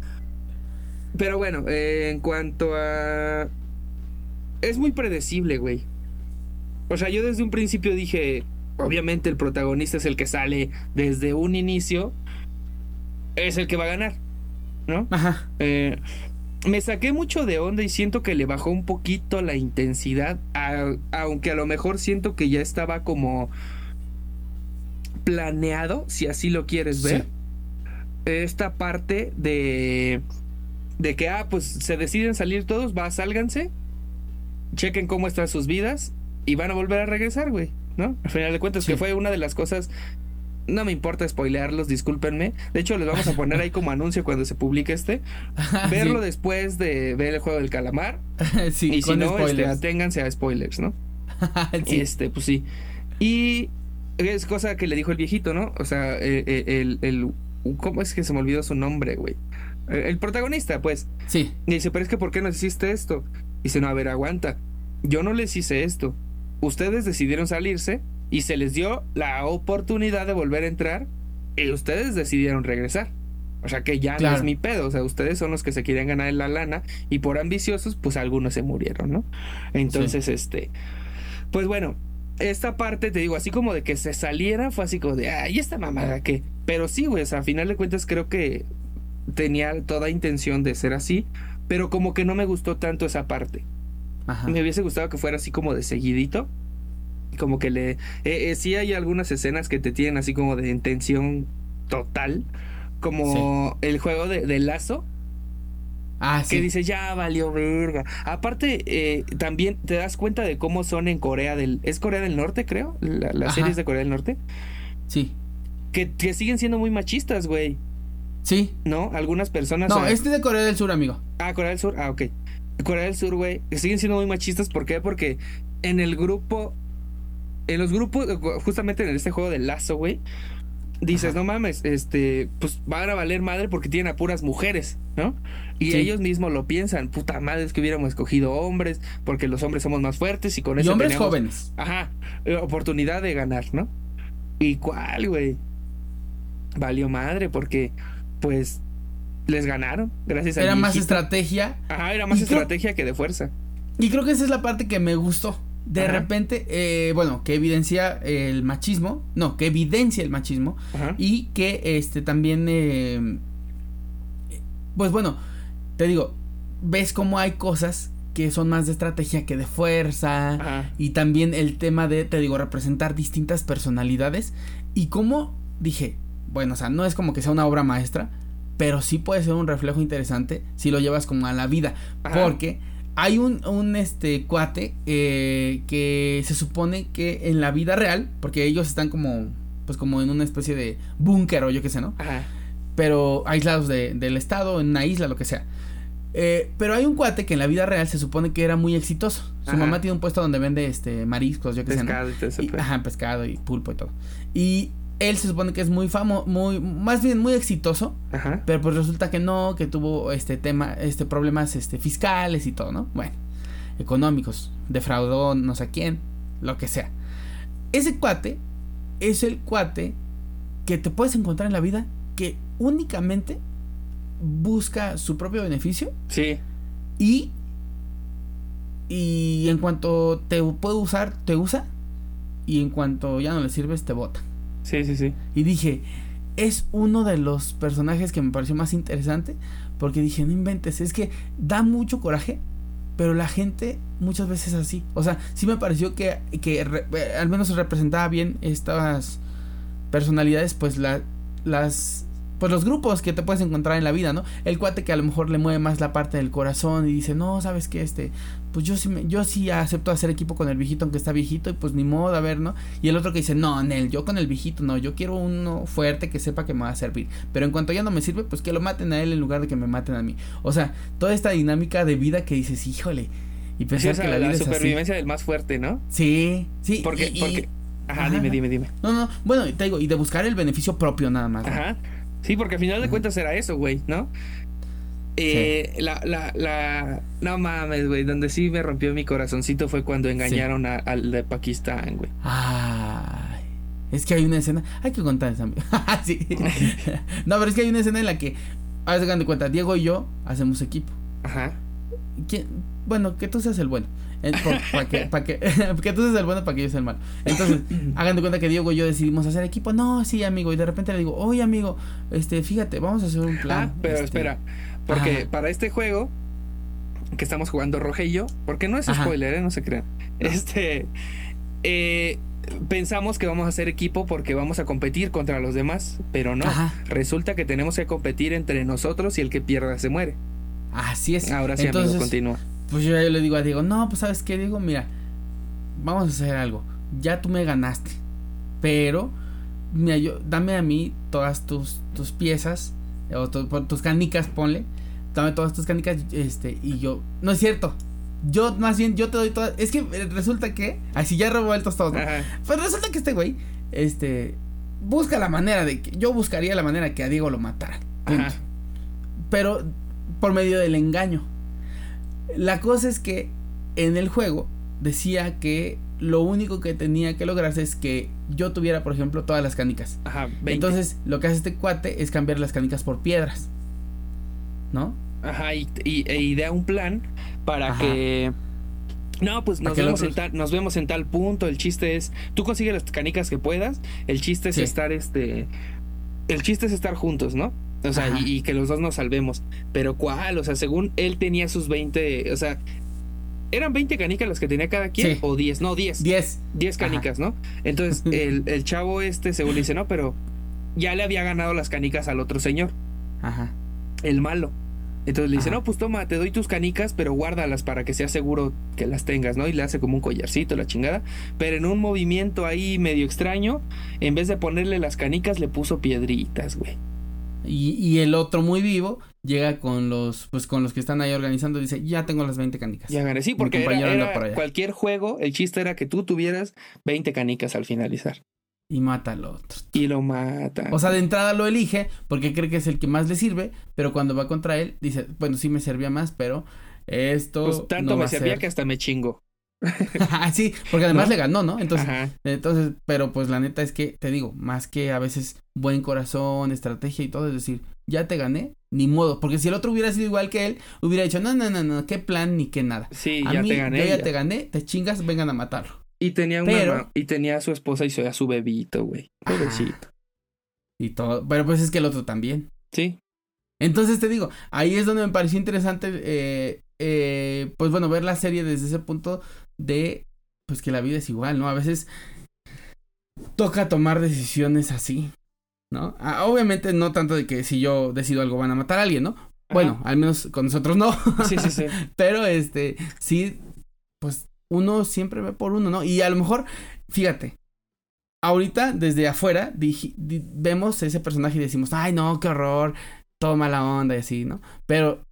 pero bueno, eh, en cuanto a. Es muy predecible, güey. O sea, yo desde un principio dije. Obviamente el protagonista es el que sale desde un inicio. Es el que va a ganar, ¿no? Ajá. Eh, me saqué mucho de onda y siento que le bajó un poquito la intensidad, a- aunque a lo mejor siento que ya estaba como planeado, si así lo quieres ver. Esta parte de de que ah, pues se deciden salir todos, va, sálganse, chequen cómo están sus vidas y van a volver a regresar, güey, ¿no? Al final de cuentas Sí. que fue una de las cosas no me importa spoilearlos, discúlpenme. De hecho, les vamos a poner ahí como anuncio cuando se publique este. Verlo sí. después de ver el juego del calamar. sí, y si no, este, aténganse a spoilers, ¿no? Sí. Este, pues sí. Y es cosa que le dijo el viejito, ¿no? O sea, eh, eh, el, el- ¿Cómo es que se me olvidó su nombre, güey? El protagonista, pues. Sí. Y dice, pero es que ¿por qué nos hiciste esto? Dice, no, a ver, aguanta. Yo no les hice esto. Ustedes decidieron salirse y se les dio la oportunidad de volver a entrar y ustedes decidieron regresar. O sea que ya no Claro. es mi pedo. O sea, ustedes son los que se querían ganar la lana y por ambiciosos, pues algunos se murieron, ¿no? Entonces, este. Pues bueno, esta parte, te digo, así como de que se saliera, fue así como de, ay, esta mamada que. Pero sí, güey, o sea, a final de cuentas creo que tenía toda intención de ser así, pero como que no me gustó tanto esa parte. Ajá. Me hubiese gustado que fuera así como de seguidito. Como que le. Eh, eh, sí hay algunas escenas que te tienen así como de intención total. Como el juego de, de lazo. Ah, Que sí. dice, ya valió verga. Aparte, eh, también te das cuenta de cómo son en Corea del. ¿Es Corea del Norte, creo? La- las Ajá. series de Corea del Norte. Sí. Que, que siguen siendo muy machistas, güey. Sí. ¿No? Algunas personas. No, este es de Corea del Sur, amigo. Ah, Corea del Sur. Ah, ok. Corea del Sur, güey. Siguen siendo muy machistas. ¿Por qué? Porque en el grupo. En los grupos, justamente en este juego de lazo, güey. Dices, Ajá. no mames, este, pues van a valer madre porque tienen a puras mujeres, ¿no? Y Sí. ellos mismos lo piensan, puta madre, es que hubiéramos escogido hombres, porque los hombres somos más fuertes y con Y eso hombres teníamos- jóvenes. Ajá, eh, oportunidad de ganar, ¿no? ¿Y cuál, güey? Valió madre porque, pues, les ganaron, gracias a Era más estrategia. Ajá, era más Y creo- estrategia que de fuerza. Y creo que esa es la parte que me gustó. De Ajá. repente, eh, bueno, que evidencia el machismo. No, que evidencia el machismo. Ajá. Y que este también. eh, pues bueno, te digo, ves cómo hay cosas que son más de estrategia que de fuerza. Ajá. Y también el tema de, te digo, representar distintas personalidades. Y como dije, bueno, o sea, no es como que sea una obra maestra, pero sí puede ser un reflejo interesante si lo llevas como a la vida. Ajá. Porque hay un, un este cuate eh, que se supone que en la vida real, porque ellos están como, pues como en una especie de búnker o yo qué sé, ¿no? Ajá. pero aislados de- del estado, en una isla, lo que sea. Eh, pero hay un cuate que en la vida real se supone que era muy exitoso. Su Ajá. mamá tiene un puesto donde vende este mariscos, yo qué sé, ¿no? Y ajá, pescado y pulpo y todo. Y él se supone que es muy famoso, muy, más bien muy exitoso, Ajá. pero pues resulta que no, que tuvo este tema, este problemas este fiscales y todo, ¿no? Bueno, económicos, defraudó no sé quién, lo que sea. Ese cuate es el cuate que te puedes encontrar en la vida que únicamente busca su propio beneficio Sí. y y en cuanto te puede usar, te usa y en cuanto ya no le sirves te bota. Sí, sí, sí. Y dije, es uno de los personajes que me pareció más interesante. Porque dije, no inventes, es que da mucho coraje. Pero la gente muchas veces es así. O sea, sí me pareció que, que eh, al menos representaba bien estas personalidades, pues la, las... Pues los grupos que te puedes encontrar en la vida, ¿no? El cuate que a lo mejor le mueve más la parte del corazón y dice, no, ¿sabes qué? Este, pues yo sí, me- yo sí acepto hacer equipo con el viejito aunque está viejito y pues ni modo, a ver, ¿no? Y el otro que dice, no, Nel, yo con el viejito, no, yo quiero uno fuerte que sepa que me va a servir. Pero en cuanto ya no me sirve, pues que lo maten a él en lugar de que me maten a mí. O sea, toda esta dinámica de vida que dices, híjole. Y Sí, pensar o sea, que la la, vida es así. supervivencia del más fuerte, ¿no? Sí, sí. Porque, y- porque. Ajá, Ajá. dime, dime, dime. No, no, bueno, te digo, y de buscar el beneficio propio nada más. ¿no? Ajá. Sí, porque al final de Ajá. cuentas era eso, güey, ¿no? Eh, la, la, la. No mames, güey. Donde sí me rompió mi corazoncito fue cuando engañaron a- al de Pakistán, güey. Ay, es que hay una escena. Hay que contar esa. sí. no, pero es que hay una escena en la que. Hagan de cuenta, Diego y yo hacemos equipo. Ajá. ¿Quién? Bueno, que tú seas el bueno. Para que, pa' que, que tú seas el bueno para que yo sea el malo. Entonces, hagan de cuenta que Diego y yo decidimos hacer equipo. No, sí, amigo. Y de repente le digo, oye, amigo, este, fíjate, vamos a hacer un plan. Ah, pero este, espera. Porque Ajá. para este juego que estamos jugando Roge y yo, porque no es Ajá. spoiler, ¿eh? no se crean. Este. eh, pensamos que vamos a hacer equipo porque vamos a competir contra los demás, pero no. Ajá. Resulta que tenemos que competir entre nosotros y el que pierda se muere. Así es. Ahora sí, Entonces, amigo, continúa. Pues yo, ya le digo a Diego, no, pues sabes qué, Diego, mira, vamos a hacer algo. Ya tú me ganaste, pero mira, yo, dame a mí todas tus, tus piezas, o tu- tus canicas, ponle, dame todas tus canicas, este, y yo, no es cierto. Yo, más bien, yo te doy todas. Es que resulta que, así ya revueltos todos, ¿no? Ajá. Pues resulta que este güey, este, busca la manera de que, yo buscaría la manera que a Diego lo matara. Pero por medio del engaño. La cosa es que en el juego decía que lo único que tenía que lograrse es que yo tuviera, por ejemplo, todas las canicas. Ajá, 20. Entonces, lo que hace este cuate es cambiar las canicas por piedras. ¿No? Ajá, y, y- e idea un plan para Ajá. que. No, pues nos vemos, en tal, nos vemos en tal punto. El chiste es. Tú consigues las canicas que puedas. El chiste es Sí. estar este. El chiste es estar juntos, ¿no? O sea, y, y que los dos nos salvemos. Pero ¿cuál? O sea, según él tenía sus 20. O sea, ¿eran 20 canicas las que tenía cada quien? Sí. O 10, no, 10. 10. 10 Ajá. canicas, ¿no? Entonces, el, el chavo este, según dice, no, pero ya le había ganado las canicas al otro señor Ajá. el malo. Entonces le dice, no, pues toma, te doy tus canicas, pero guárdalas para que sea seguro que las tengas, ¿no? Y le hace como un collarcito, la chingada. Pero en un movimiento ahí medio extraño, en vez de ponerle las canicas, le puso piedritas, güey. Y, y el otro muy vivo llega con los, pues con los que están ahí organizando y dice, ya tengo las 20 canicas. Ya gané. Sí, porque era, era por cualquier juego, el chiste era que tú tuvieras 20 canicas al finalizar. Y mata al otro. Y lo mata. O sea, de entrada lo elige porque cree que es el que más le sirve, pero cuando va contra él dice, bueno, sí me servía más, pero esto pues tanto no me servía ser". que hasta me chingo. sí, porque además ¿No? le ganó, ¿no? Entonces, Ajá. entonces, pero pues la neta es que te digo, más que a veces buen corazón, estrategia y todo, es decir, ya te gané, ni modo, porque si el otro hubiera sido igual que él, hubiera dicho, no, no, no, no, qué plan ni qué nada. Sí, a ya mí, te gané. yo ya ya. te gané, te chingas, vengan a matarlo. Y tenía una Pero- y tenía a su esposa y a su bebito, güey. Ajá. Pobrecito. Y todo, pero pues es que el otro también. Sí. Entonces te digo, ahí es donde me pareció interesante, eh, eh, pues bueno, ver la serie desde ese punto de, pues que la vida es igual, ¿no? A veces toca tomar decisiones así, ¿no? Ah, obviamente no tanto de que si yo decido algo van a matar a alguien, ¿no? Bueno, al menos con nosotros no. Sí, sí, sí. Pero este, sí, pues uno siempre ve por uno, ¿no? Y a lo mejor, fíjate, ahorita desde afuera di- vemos ese personaje y decimos, ay, no, qué horror, todo mala onda y así, ¿no? Pero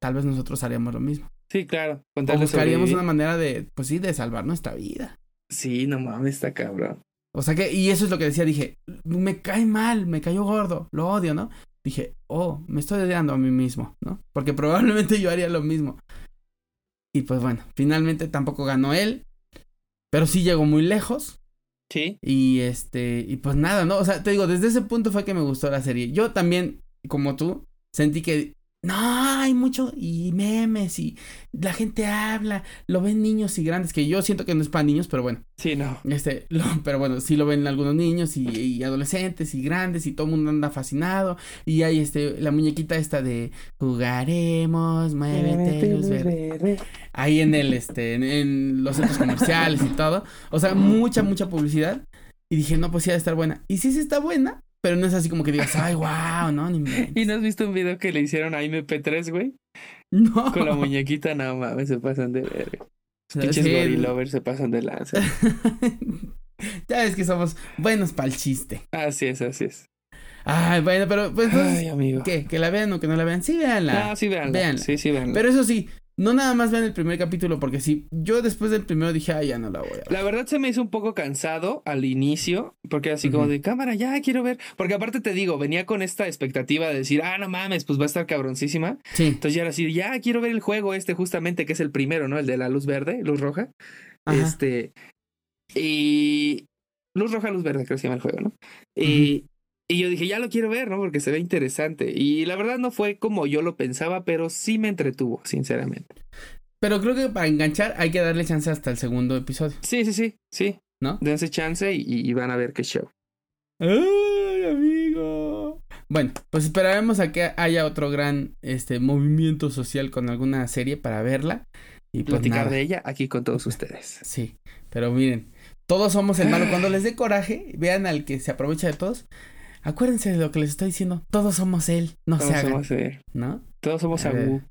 tal vez nosotros haríamos lo mismo. Sí, claro. O buscaríamos una manera de, pues sí, de salvar nuestra vida. Sí, no mames, está cabrón. O sea que, y eso es lo que decía, dije, me cae mal, me cayó gordo, lo odio, ¿no? Dije, oh, me estoy odiando a mí mismo, ¿no? Porque probablemente yo haría lo mismo. Y pues bueno, finalmente tampoco ganó él, pero sí llegó muy lejos. Sí. Y este, y pues nada, ¿no? O sea, te digo, desde ese punto fue que me gustó la serie. Yo también, como tú, sentí que no hay mucho y memes y la gente habla, lo ven niños y grandes, que yo siento que no es para niños, pero bueno. Sí, no. Este, lo- pero bueno, sí lo ven algunos niños y, y adolescentes y grandes y todo el mundo anda fascinado. Y hay este, la muñequita esta de jugaremos, muévete, luz verde. Ahí en el, este, en, en los centros comerciales y todo. O sea, mucha, mucha publicidad. Y dije, no, pues sí ha de estar buena. Y sí, sí está buena, pero no es así como que digas, ay, wow, no, ni me. ¿Y no has visto un video que le hicieron a MP3, güey? No. Con la muñequita, no mames, se pasan de verga. Pinches Sí, gorilovers se pasan de lanza. ya ves que somos buenos para el chiste. Así es, así es. Ay, bueno, pero pues Ay, amigo. ¿qué? ¿Que la vean o que no la vean? Sí, véanla. No, sí, véanla. Véanla. Sí, sí, véanla. Pero eso sí, no nada más vean el primer capítulo, porque si yo después del primero dije, ah, ya no la voy a ver. La verdad se me hizo un poco cansado al inicio, porque así como de cámara, ya quiero ver. Porque aparte te digo, venía con esta expectativa de decir, ah, no mames, pues va a estar cabroncísima. Sí. Entonces ya era así, ya quiero ver el juego este justamente, que es el primero, ¿no? El de la luz verde, luz roja. Ajá. Este. Y. Luz roja, luz verde, creo que se llama el juego, ¿no? Y. Y yo dije, ya lo quiero ver, ¿no? Porque se ve interesante. Y la verdad no fue como yo lo pensaba, pero sí me entretuvo, sinceramente. Pero creo que para enganchar hay que darle chance hasta el segundo episodio, Sí, sí, sí, sí. ¿no? Dense chance y, y van a ver qué show. ¡Ay, amigo! Bueno, pues esperaremos a que haya otro gran este movimiento social con alguna serie para verla. Y pues Platicar nada. de ella aquí con todos ustedes. Sí, pero miren, todos somos el malo. Cuando les dé coraje, vean al que se aprovecha de todos. Acuérdense de lo que les estoy diciendo. Todos somos él, no Todos se hagan, somos, eh, ¿no? todos somos ver. Abu.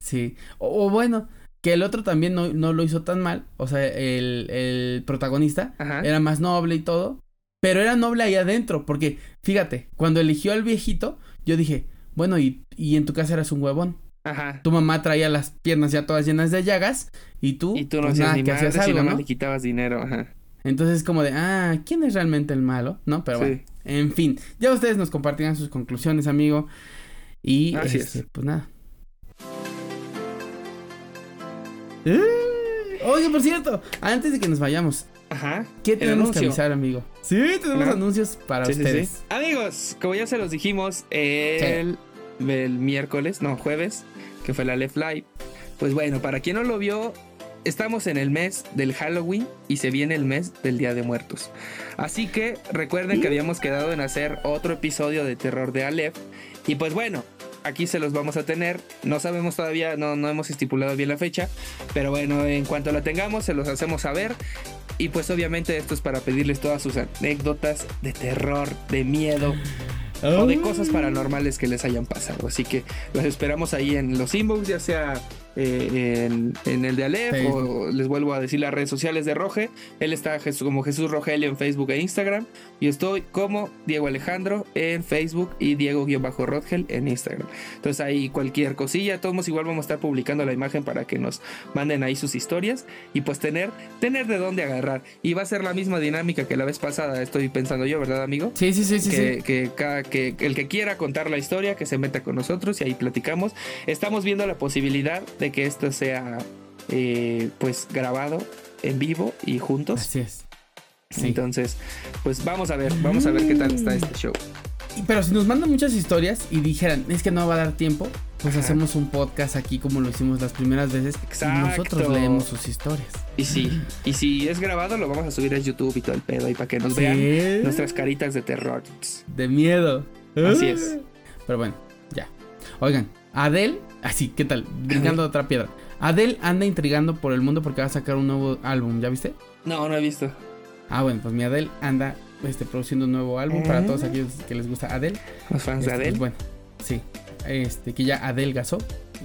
Sí. O, o bueno, que el otro también no, no lo hizo tan mal. O sea, el, el protagonista Ajá. era más noble y todo. Pero era noble ahí adentro. Porque, fíjate, cuando eligió al viejito, yo dije, bueno, y, y en tu casa eras un huevón. Ajá. Tu mamá traía las piernas ya todas llenas de llagas. Y tú, Y tú no pues hacías nada, ni que madre hacías si algo, nada más ¿no? le quitabas dinero. Ajá. Entonces como de, ah, ¿quién es realmente el malo? ¿No? Pero bueno, en fin, ya ustedes nos compartirán sus conclusiones, amigo. Y, Así este, es. pues nada. Eh, Oye, por cierto, antes de que nos vayamos, Ajá. ¿qué tenemos que avisar, amigo? Sí, tenemos anuncios para Sí, sí, ustedes. sí. Amigos, como ya se los dijimos el, el miércoles, no, jueves, que fue la Left Live. Pues bueno, para quien no lo vio, estamos en el mes del Halloween y se viene el mes del Día de Muertos. Así que recuerden que habíamos quedado en hacer otro episodio de terror de Aleph. Y pues bueno, aquí se los vamos a tener. No sabemos todavía, no, no hemos estipulado bien la fecha. Pero bueno, en cuanto la tengamos, se los hacemos saber. Y pues obviamente esto es para pedirles todas sus anécdotas de terror, de miedo o de cosas paranormales que les hayan pasado. Así que los esperamos ahí en los inbox, ya sea eh, en, en el de Aleph o les vuelvo a decir las redes sociales de Roge. Él está como Jesús Rogelio en Facebook e Instagram. Y estoy como Diego Alejandro en Facebook y Diego-Rodgel en Instagram. Entonces ahí cualquier cosilla, todos igual vamos a estar publicando la imagen para que nos manden ahí sus historias y pues tener, tener de dónde agarrar. Y va a ser la misma dinámica que la vez pasada, estoy pensando yo, ¿verdad amigo? Sí, sí, sí, sí, que, sí. que cada- que el que quiera contar la historia, que se meta con nosotros y ahí platicamos. Estamos viendo la posibilidad de que esto sea eh, pues grabado en vivo y juntos. Así es. Sí. Entonces, pues vamos a ver, vamos a ver qué tal está este show. Y- Pero si nos mandan muchas historias y dijeran, es que no va a dar tiempo, pues Ajá. hacemos un podcast aquí como lo hicimos las primeras veces. Exacto. Y nosotros leemos sus historias. Y sí, y si es grabado, lo vamos a subir a YouTube y todo el pedo ahí para que nos Sí. vean nuestras caritas de terror. De miedo. Así es. Pero bueno, ya. Oigan, Adele, así, ¿qué tal? Brincando de otra piedra. Adele anda intrigando por el mundo porque va a sacar un nuevo álbum, ¿ya viste? No, no he visto. Ah, bueno, pues mi Adele anda este, produciendo un nuevo álbum para Ah. todos aquellos que les gusta Adele. Los fans Este, de pues, Adele. bueno, sí. Este, que ya adelgazó.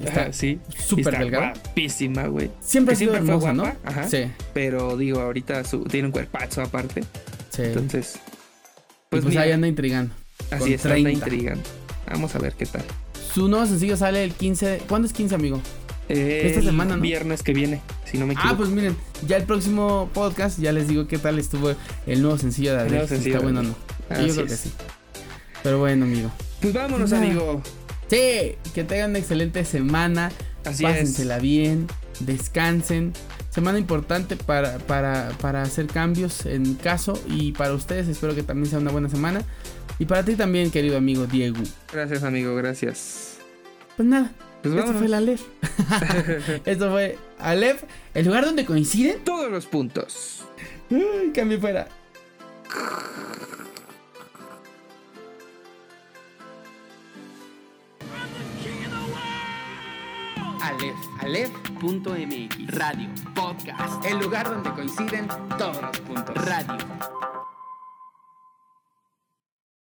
Está Ajá, sí. súper Está delgada. guapísima, güey. Siempre ha sido siempre hermosa, ¿no? ajá. Sí, Pero digo, ahorita su- tiene un cuerpazo aparte. sí. Entonces, pues, pues, ahí anda intrigando. así es, anda 30. intrigando. Vamos a ver qué tal. Su nuevo sencillo sale el 15. de- ¿Cuándo es 15, amigo? Esta El semana, ¿no? Viernes que viene, si no me equivoco. Ah, pues miren, ya el próximo podcast ya les digo qué tal estuvo el nuevo sencillo de nuevo sencillo está bueno no. Yo creo que es. sí. Pero bueno, amigo. Pues vámonos, Nada. amigo. Sí, que tengan una excelente semana. Así Pásensela bien, descansen. Semana importante para, para, para hacer cambios en caso y para ustedes espero que también sea una buena semana. Y para ti también, querido amigo Diego. Gracias, amigo, gracias. Pues nada, Pues esto fue la Aleph. esto fue Aleph, el lugar donde coinciden. Todos los puntos. Uy, cambio fuera. Aleph, Aleph.mx Radio Podcast, el lugar donde coinciden todos los puntos. Radio